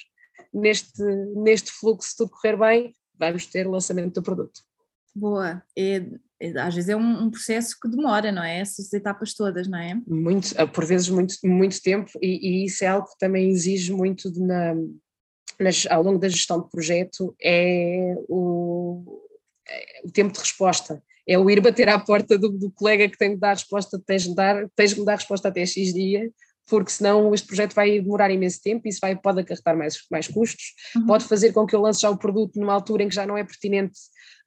neste, neste fluxo, se tudo correr bem, vamos ter o lançamento do produto. Boa, é, às vezes é um, um, processo que demora, não é? Essas etapas todas, não é? Muito, ah, por vezes muito, muito tempo, e, e isso é algo que também exige muito de na, nas, ao longo da gestão de projeto, é o, é o tempo de resposta. É o ir bater à porta do, do colega que tem de dar resposta, tens de, dar, tens de dar resposta até X dia, porque senão este projeto vai demorar imenso tempo, isso vai, pode acarretar mais, mais custos, uhum. pode fazer com que eu lance já o produto numa altura em que já não é pertinente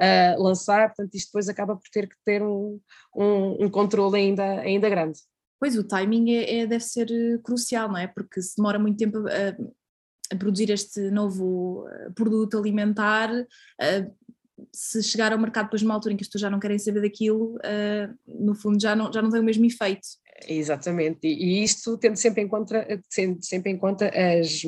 uh, lançar, portanto isto depois acaba por ter que ter um, um, um controle ainda, ainda grande. Pois o timing é, é, deve ser eh, crucial, não é? Porque se demora muito tempo a, a produzir este novo eh, produto alimentar, uh, se chegar ao mercado depois numa altura em que as pessoas já não querem saber daquilo, uh, no fundo já não, já não tem o mesmo efeito. Exatamente, e, isto tendo sempre em conta, tendo sempre em conta as,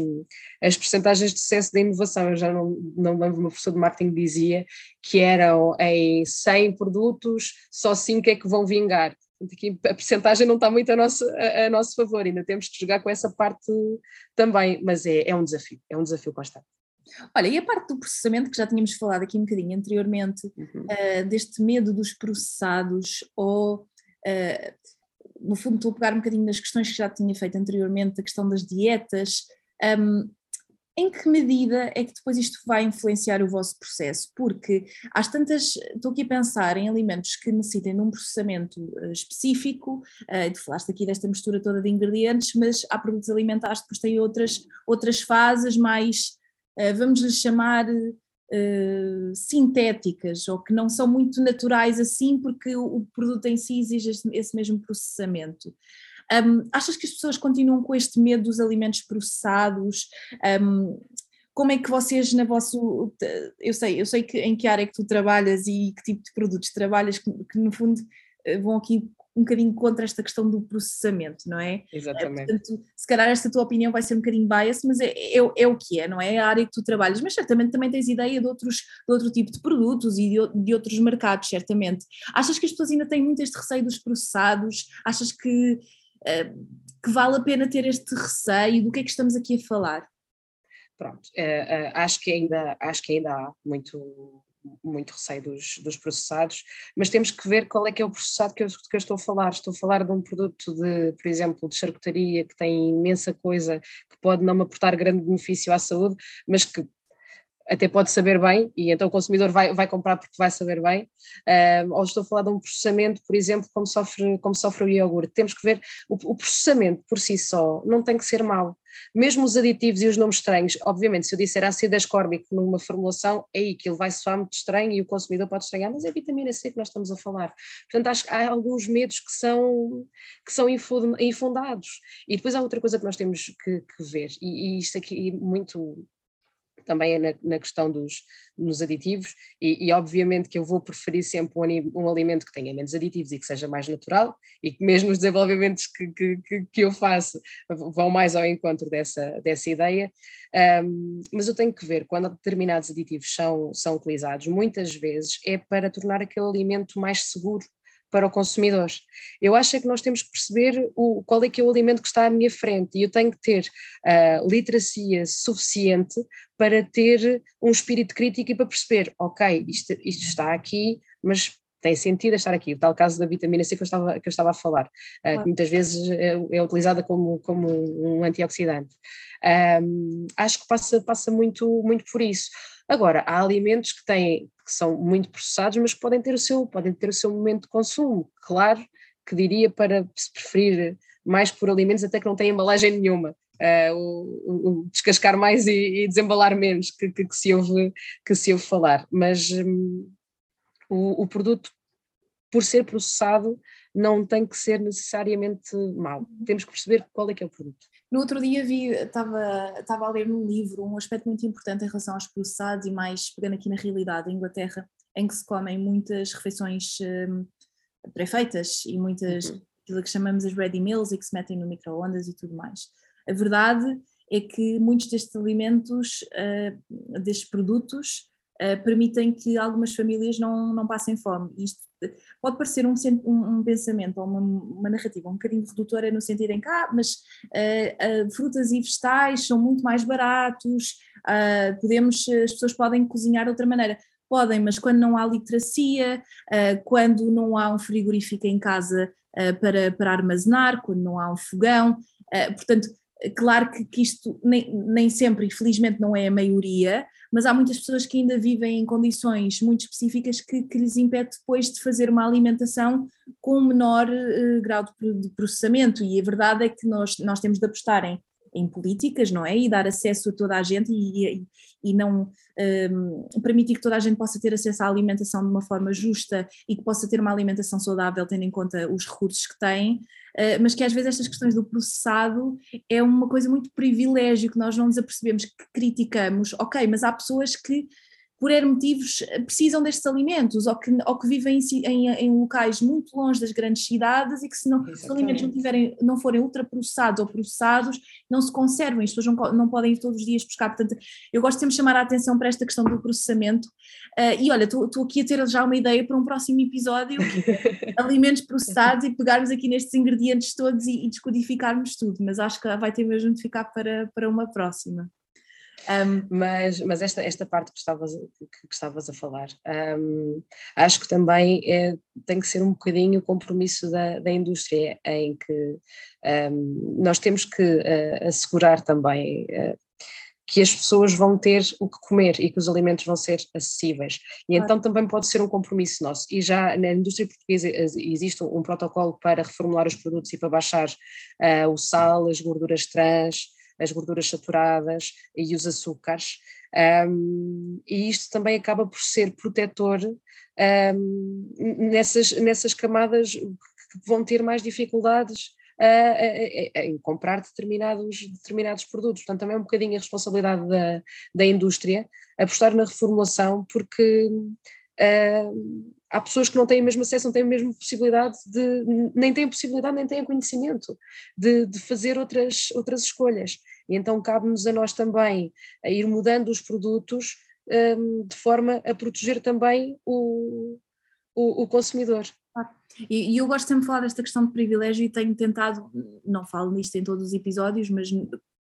as percentagens de sucesso da inovação. Eu já não, não lembro, o meu professor de marketing dizia que eram em 100 produtos, só 5 é que vão vingar. Aqui a percentagem não está muito a nosso, a, a, nosso favor, ainda temos que jogar com essa parte também, mas é, é um desafio, é um desafio constante. Olha, e a parte do processamento, que já tínhamos falado aqui um bocadinho anteriormente, uhum. uh, deste medo dos processados ou uh, no fundo estou a pegar um bocadinho nas questões que já tinha feito anteriormente, a questão das dietas, um, em que medida é que depois isto vai influenciar o vosso processo? Porque às tantas, estou aqui a pensar em alimentos que necessitem de um processamento uh, específico, uh, tu falaste aqui desta mistura toda de ingredientes, mas há produtos alimentares que depois têm outras, outras fases mais, uh, vamos lhes chamar uh, sintéticas ou que não são muito naturais assim, porque o, produto em si exige esse, esse mesmo processamento. Um, achas que as pessoas continuam com este medo dos alimentos processados? Um, como é que vocês na vosso eu sei eu sei que em que área é que tu trabalhas e que tipo de produtos trabalhas que, que no fundo eh, vão aqui um bocadinho contra esta questão do processamento, não é? Exatamente. Portanto, se calhar esta tua opinião vai ser um bocadinho bias, mas é, é, é, o que é, não é? É a área que tu trabalhas, mas certamente também tens ideia de, outros, de outro tipo de produtos e de, de outros mercados, certamente. Achas que as pessoas ainda têm muito este receio dos processados? Achas que, uh, que vale a pena ter este receio? Do que é que estamos aqui a falar? Pronto, uh, acho, que ainda, acho que ainda há muito muito receio dos, dos, processados, mas temos que ver qual é que é o processado que eu, que eu, estou a falar. Estou a falar de um produto de, por exemplo, de charcutaria que tem imensa coisa que pode não me aportar grande benefício à saúde, mas que até pode saber bem, e então o consumidor vai, vai comprar porque vai saber bem, uh, ou estou a falar de um processamento, por exemplo, como sofre, como sofre o iogurte. Temos que ver, o, o processamento por si só não tem que ser mau. Mesmo os aditivos e os nomes estranhos, obviamente, se eu disser ácido ascórbico numa formulação, é aí que ele vai soar muito estranho e o consumidor pode estranhar, mas é vitamina C que nós estamos a falar. Portanto, acho que há alguns medos que são, que são infundados. E depois há outra coisa que nós temos que, que ver, e, e isto aqui muito também é na, na questão dos nos aditivos, e, e, obviamente que eu vou preferir sempre um, um, alimento que tenha menos aditivos e que seja mais natural, e que mesmo os desenvolvimentos que, que, que eu faço vão mais ao encontro dessa, dessa ideia, um, mas eu tenho que ver, quando determinados aditivos são, são utilizados, muitas vezes é para tornar aquele alimento mais seguro para o consumidor. Eu acho é que nós temos que perceber o, qual é que é o alimento que está à minha frente e eu tenho que ter uh, literacia suficiente para ter um espírito crítico e para perceber, ok, isto, isto está aqui, mas tem sentido estar aqui. O tal caso da vitamina C que eu estava, que eu estava a falar, uh, claro. que muitas vezes é, é, utilizada como, como um antioxidante. Um, acho que passa, passa muito, muito por isso. Agora, há alimentos que têm, que são muito processados, mas podem ter o seu, podem ter o seu momento de consumo. Claro que diria para se preferir mais por alimentos até que não têm embalagem nenhuma. Uh, o, o, descascar mais e, e desembalar menos que, que, que, se ouve, que se ouve falar. Mas um, o, o, produto, por ser processado, não tem que ser necessariamente mau. Temos que perceber qual é que é o produto. No outro dia vi, estava, estava a ler num livro um aspecto muito importante em relação aos processados e mais pegando aqui na realidade, em Inglaterra, em que se comem muitas refeições um, pré-feitas e muitas, uhum. aquilo que chamamos as ready meals e que se metem no micro-ondas e tudo mais. A verdade é que muitos destes alimentos, uh, destes produtos, uh, permitem que algumas famílias não, não passem fome. Isto pode parecer um, um, pensamento ou uma, uma, narrativa um bocadinho redutora no sentido em que, ah, mas uh, uh, frutas e vegetais são muito mais baratos, uh, podemos, as pessoas podem cozinhar de outra maneira. Podem, mas quando não há literacia, quando não há um frigorífico em casa para, para armazenar, quando não há um fogão, portanto, Claro que, que isto nem, nem sempre, infelizmente, não é a maioria, mas há muitas pessoas que ainda vivem em condições muito específicas que, que lhes impede depois de fazer uma alimentação com menor uh, grau de, de, processamento. E a verdade é que nós, nós temos de apostar em, em políticas, não é? E dar acesso a toda a gente e, e, e não um, permitir que toda a gente possa ter acesso à alimentação de uma forma justa e que possa ter uma alimentação saudável, tendo em conta os recursos que tem, uh, mas que às vezes estas questões do processado é uma coisa muito privilégio que nós não nos apercebemos, que criticamos, ok, mas há pessoas que por N motivos eh, precisam destes alimentos ou que, ou que vivem em, em, locais muito longe das grandes cidades e que se, não, se os alimentos não, tiverem, não forem ultraprocessados ou processados, não se conservam, as pessoas não, não podem ir todos os dias buscar. Portanto, eu gosto sempre de chamar a atenção para esta questão do processamento uh, e olha, estou aqui a ter já uma ideia para um próximo episódio, alimentos processados e pegarmos aqui nestes ingredientes todos e, e descodificarmos tudo, mas acho que vai ter mesmo de ficar para, para uma próxima. Um, mas, mas esta, esta parte que estavas, que, que estavas a falar, um, acho que também é, tem que ser um bocadinho o compromisso da, da indústria, em que um, nós temos que uh, assegurar também uh, que as pessoas vão ter o que comer e que os alimentos vão ser acessíveis. E claro. então também pode ser um compromisso nosso. E já na indústria portuguesa existe um, protocolo para reformular os produtos e para baixar uh, o sal, as gorduras trans, as gorduras saturadas e os açúcares, um, e isto também acaba por ser protetor um, nessas, nessas camadas que vão ter mais dificuldades em comprar determinados, determinados produtos. Portanto, também é um bocadinho a responsabilidade da, da indústria apostar na reformulação, porque há pessoas que não têm o mesmo acesso, não têm a mesma possibilidade de, nem têm possibilidade, nem têm conhecimento de, de fazer outras, outras escolhas. E então cabe-nos a nós também a ir mudando os produtos um, de forma a proteger também o, o, o consumidor. E, e, eu gosto sempre de falar desta questão de privilégio e tenho tentado, não falo nisto em todos os episódios, mas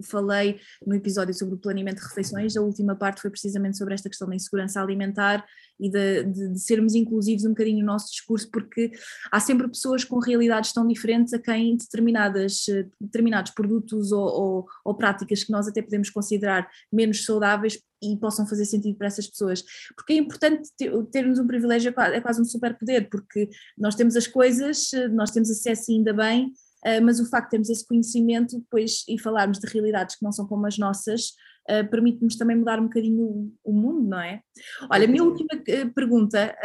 falei no episódio sobre o planeamento de refeições, a última parte foi precisamente sobre esta questão da insegurança alimentar e de, de, de, sermos inclusivos um bocadinho no nosso discurso, porque há sempre pessoas com realidades tão diferentes a quem determinadas, determinados produtos ou, ou, ou práticas que nós até podemos considerar menos saudáveis e possam fazer sentido para essas pessoas. Porque é importante ter, termos um privilégio, é quase um superpoder, porque nós temos as coisas, nós temos acesso ainda bem, mas o facto de termos esse conhecimento depois e falarmos de realidades que não são como as nossas, uh, permite-nos também mudar um bocadinho o, mundo, não é? Olha, a minha última eh, pergunta,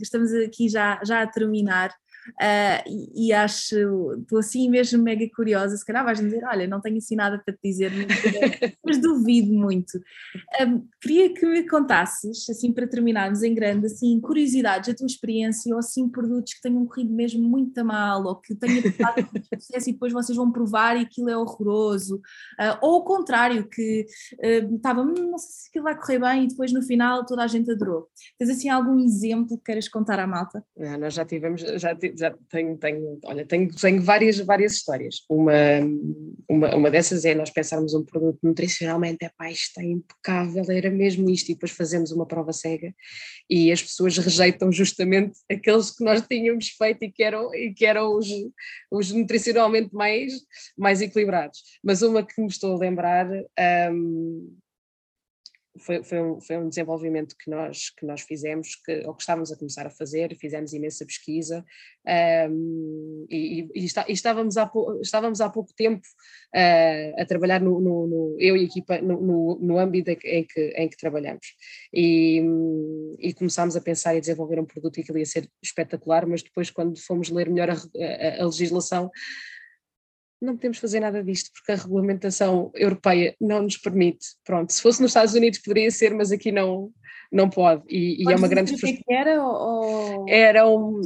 estamos aqui já, já a terminar, Uh, e, e, acho, estou assim mesmo mega curiosa, se calhar vais dizer, olha, não tenho assim nada para te dizer, mas duvido muito. Um, queria que me contasses, assim para terminarmos em grande, assim, curiosidades, a tua experiência, ou assim produtos que tenham corrido mesmo muito mal, ou que tenham passado sucesso e depois vocês vão provar e aquilo é horroroso, uh, ou o contrário, que uh, estava, hum, não sei se aquilo vai correr bem e depois no final toda a gente adorou. Tens assim algum exemplo que queiras contar à malta? Nós já tivemos, já tivemos já tenho, tenho, olha, tenho, tenho várias, várias histórias. Uma, uma, uma dessas é nós pensarmos um produto nutricionalmente, é pá, isto é impecável, era mesmo isto, e depois fazemos uma prova cega e as pessoas rejeitam justamente aqueles que nós tínhamos feito e que eram, e que eram os, os nutricionalmente mais, mais equilibrados. Mas uma que me estou a lembrar. Um, foi, foi, um, foi um desenvolvimento que nós, que nós fizemos, que, ou que estávamos a começar a fazer, fizemos imensa pesquisa um, e, e, está, e, estávamos, há estávamos há pouco tempo uh, a trabalhar, no, no, no, eu e a equipa, no, no, âmbito em que, em que trabalhamos. E, e começámos a pensar e desenvolver um produto que ia ser espetacular, mas depois, quando fomos ler melhor a, a, a legislação, não podemos fazer nada disto porque a regulamentação europeia não nos permite. Pronto, se fosse nos Estados Unidos poderia ser, mas aqui não, não pode. E, e é uma grande. É que era? Ou... Era um,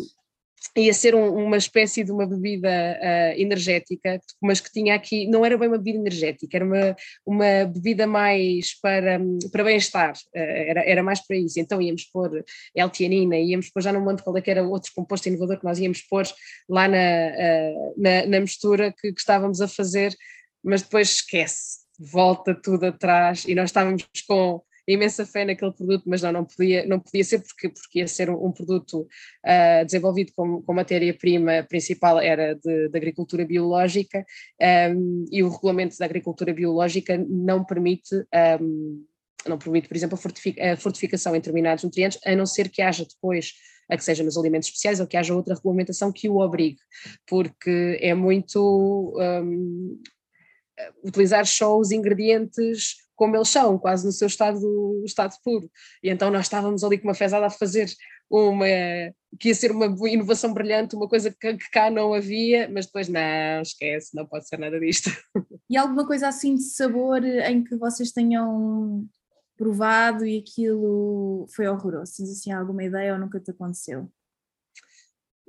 ia ser um, uma espécie de uma bebida uh, energética, mas que tinha aqui, não era bem uma bebida energética, era uma, uma bebida mais para, para bem-estar, uh, era, era mais para isso. Então íamos pôr L-tianina, íamos pôr, já não me lembro qual é que era outro composto inovador que nós íamos pôr lá na, uh, na, na, mistura que, que estávamos a fazer, mas depois esquece, volta tudo atrás e nós estávamos com imensa fé naquele produto, mas não, não podia, não podia ser porque, porque ia ser um, produto uh, desenvolvido com, com matéria-prima principal era de, de agricultura biológica um, e o regulamento da agricultura biológica não permite um, não permite, por exemplo, a fortificação em determinados nutrientes, a não ser que haja depois a que seja nos alimentos especiais ou que haja outra regulamentação que o obrigue, porque é muito um, utilizar só os ingredientes como eles são, quase no seu estado, estado puro. E então nós estávamos ali com uma fezada a fazer uma que ia ser uma inovação brilhante, uma coisa que, que, cá não havia, mas depois não, esquece, não pode ser nada disto. E alguma coisa assim de sabor em que vocês tenham provado e aquilo foi horroroso? Tens assim alguma ideia ou nunca te aconteceu?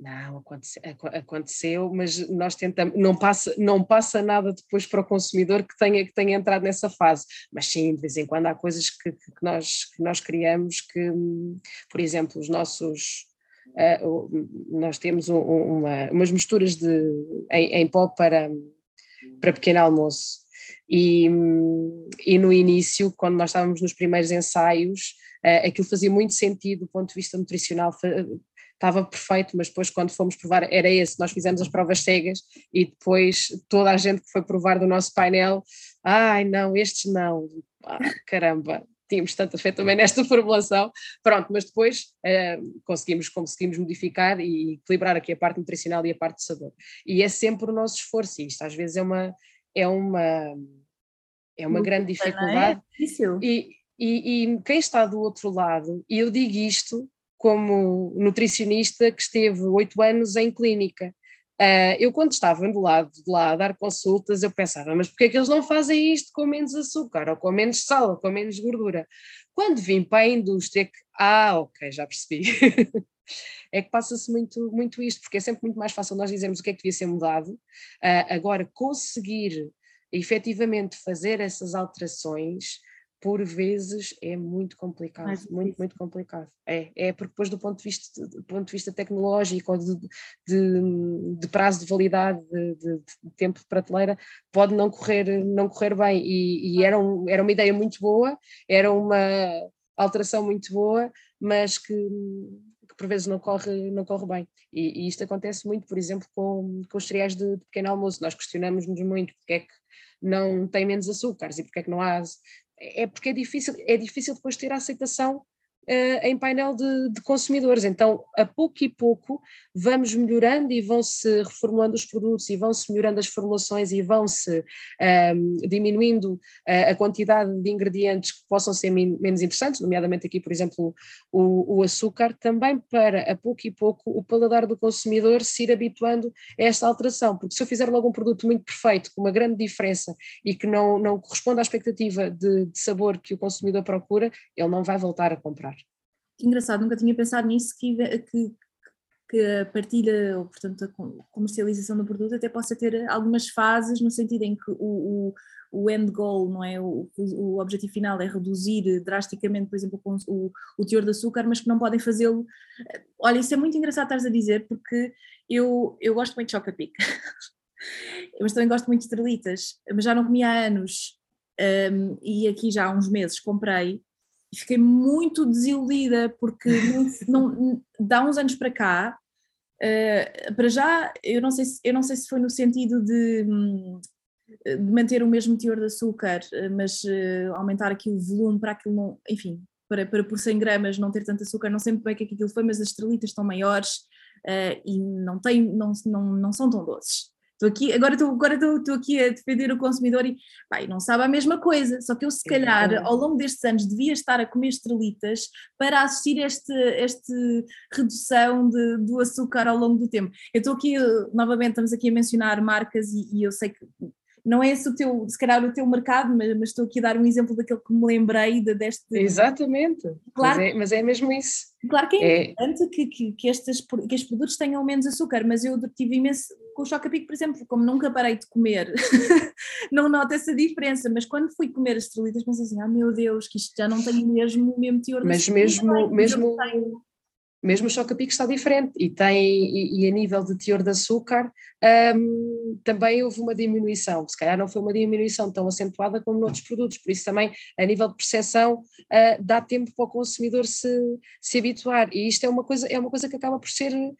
Não, aconteceu, aconteceu, mas nós tentamos, não passa, não passa nada depois para o consumidor que tenha, que tenha entrado nessa fase, mas sim, de vez em quando há coisas que, que nós, que nós criamos que, por exemplo, os nossos, uh, nós temos um, uma, umas misturas de, em, em pó para, para pequeno almoço. E, e no início, quando nós estávamos nos primeiros ensaios, uh, aquilo fazia muito sentido do ponto de vista nutricional estava perfeito, mas depois quando fomos provar era esse, nós fizemos as provas cegas e depois toda a gente que foi provar do nosso painel, ai não, estes não, ah, caramba, tínhamos tanta fé também nesta formulação, pronto, mas depois uh, conseguimos, conseguimos modificar e equilibrar aqui a parte nutricional e a parte de sabor. E é sempre o nosso esforço, e isto às vezes é uma, é uma, é uma grande é? dificuldade. É e, e, e quem está do outro lado, e eu digo isto como nutricionista que esteve oito anos em clínica. Uh, eu, quando estava do lado de lá a dar consultas, eu pensava, mas porquê é que eles não fazem isto com menos açúcar, ou com menos sal, ou com menos gordura? Quando vim para a indústria, que, ah, ok, já percebi. é que passa-se muito, muito isto, porque é sempre muito mais fácil nós dizermos o que é que devia ser mudado. Uh, agora, conseguir efetivamente fazer essas alterações por vezes é muito complicado, muito, muito complicado. É, é porque depois do ponto de vista, do ponto de vista tecnológico ou de, de, de prazo de validade, de, de, tempo de prateleira, pode não correr, não correr bem. E, e era, um, era uma ideia muito boa, era uma alteração muito boa, mas que, que por vezes não corre, não corre bem. E, e, isto acontece muito, por exemplo, com, com os cereais de, de pequeno almoço. Nós questionamos-nos muito porque é que não tem menos açúcares e porque é que não há é porque é difícil, é difícil depois ter a aceitação uh, em painel de, de, consumidores. Então, a pouco e pouco, vamos melhorando e vão-se reformulando os produtos e vão-se melhorando as formulações e vão-se um, ehm, diminuindo uh, a quantidade de ingredientes que possam ser menos interessantes, nomeadamente aqui, por exemplo, o, o, açúcar, também para, a pouco e pouco, o paladar do consumidor se ir habituando a esta alteração. Porque se eu fizer logo um produto muito perfeito, com uma grande diferença e que não, não corresponde à expectativa de, de sabor que o consumidor procura, ele não vai voltar a comprar engraçado, nunca tinha pensado nisso, que, que, que a partilha, ou portanto a comercialização do produto até possa ter algumas fases, no sentido em que o, o, o end goal, não é? O, o, objetivo final é reduzir drasticamente, por exemplo, o, o teor de açúcar, mas que não podem fazê-lo. Olha, isso é muito engraçado estás a dizer, porque eu, eu gosto muito de choca-pic, mas também gosto muito de estrelitas, mas já não comia há anos. Um, e aqui já há uns meses comprei e fiquei muito desiludida porque não, não, dá uns anos para cá, uh, para já, eu não, sei se, eu não sei se foi no sentido de, de manter o mesmo teor de açúcar, eh, mas uh, aumentar aqui o volume para aquilo não, enfim, para, para por 100 gramas não ter tanto açúcar, não sei bem o que, é que aquilo foi, mas as estrelitas estão maiores uh, e não, tem, não, não, não são tão doces. Estou aqui, agora estou, agora aqui a defender o consumidor e não sabe a mesma coisa, só que eu se calhar ao longo destes anos devia estar a comer estrelitas para assistir a este, este redução de, do açúcar ao longo do tempo. Eu estou aqui, novamente estamos aqui a mencionar marcas e, e eu sei que não é esse o teu, se calhar o teu mercado, mas, mas, estou aqui a dar um exemplo daquele que me lembrei de, deste. Exatamente, claro, mas, é, mas é mesmo isso. Claro que é, é. importante que, que, que, estes, que estes produtos tenham menos açúcar, mas eu tive imenso, com o choca-pico, por exemplo, como nunca parei de comer, não noto essa diferença, mas quando fui comer as estrelitas pensei assim, ah meu Deus, que isto já não tem mesmo o mesmo teor Mas mesmo, mesmo, mesmo o choca-pico está diferente e tem e, e, a nível de teor de açúcar um, também houve uma diminuição, se calhar não foi uma diminuição tão acentuada como noutros produtos, por isso também a nível de percepção uh, dá tempo para o consumidor se, se habituar. E isto é uma coisa, é uma coisa que acaba por ser uh,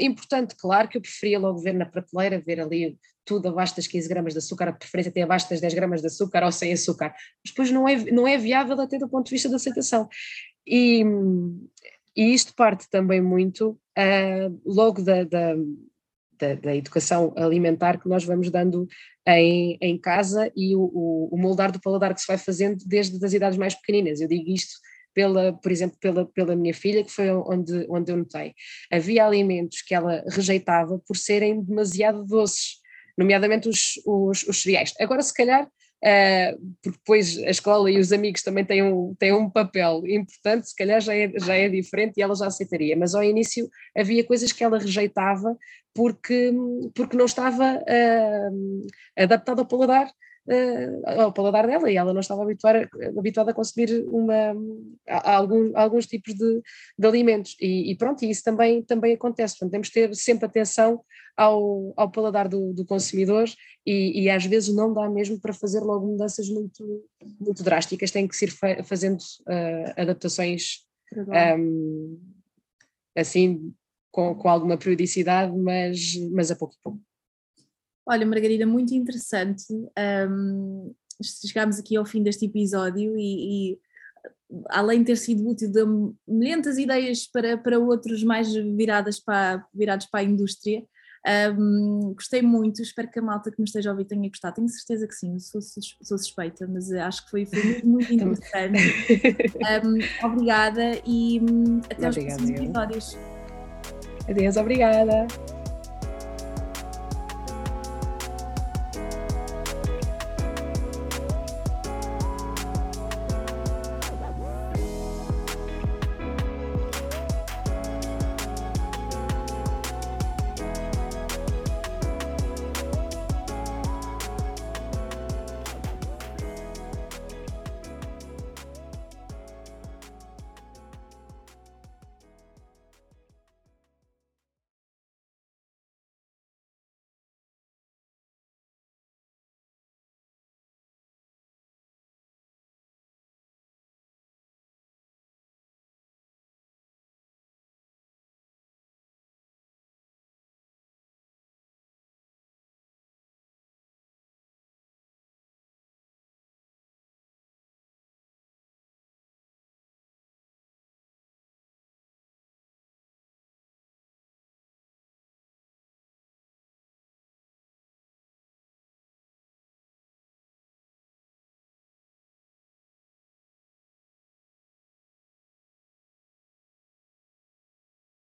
importante, claro que eu preferia logo ver na prateleira, ver ali tudo abaixo das 15 gramas de açúcar, a preferência até abaixo das 10 gramas de açúcar ou sem açúcar, mas depois não é, não é viável até do ponto de vista da aceitação. E e isto parte também muito uh, logo da, da, da, da, educação alimentar que nós vamos dando em, em casa e o, o, o, moldar do paladar que se vai fazendo desde as idades mais pequeninas. Eu digo isto pela, por exemplo, pela, pela minha filha, que foi onde, onde eu notei. Havia alimentos que ela rejeitava por serem demasiado doces, nomeadamente os, os, os cereais. Agora, se calhar, porque depois a escola e os amigos também têm um, têm um papel importante, se calhar já é, já é diferente e ela já aceitaria, mas ao início havia coisas que ela rejeitava porque, porque não estava uh, adaptada ao paladar uh, ao paladar dela e ela não estava habituada, habituada a consumir uma, a, a alguns, a alguns tipos de, de alimentos. E, e, pronto, isso também, também acontece, portanto temos que ter sempre atenção ao, ao paladar do, do consumidor e, e, às vezes não dá mesmo para fazer logo mudanças muito, muito drásticas, tem que se ir fa fazendo uh, adaptações um, assim com, com alguma periodicidade, mas, mas a pouco e pouco. Olha, Margarida, muito interessante. Um, chegámos aqui ao fim deste episódio e, e além de ter sido útil, deu-me ideias para, para outros mais viradas para, virados para a indústria. Um, gostei muito, espero que a malta que me esteja a ouvir tenha gostado. Tenho certeza que sim, sou, sou suspeita, mas acho que foi, foi muito, interessante. um, obrigada e hum, até obrigada, os próximos episódios. Adeus, obrigada.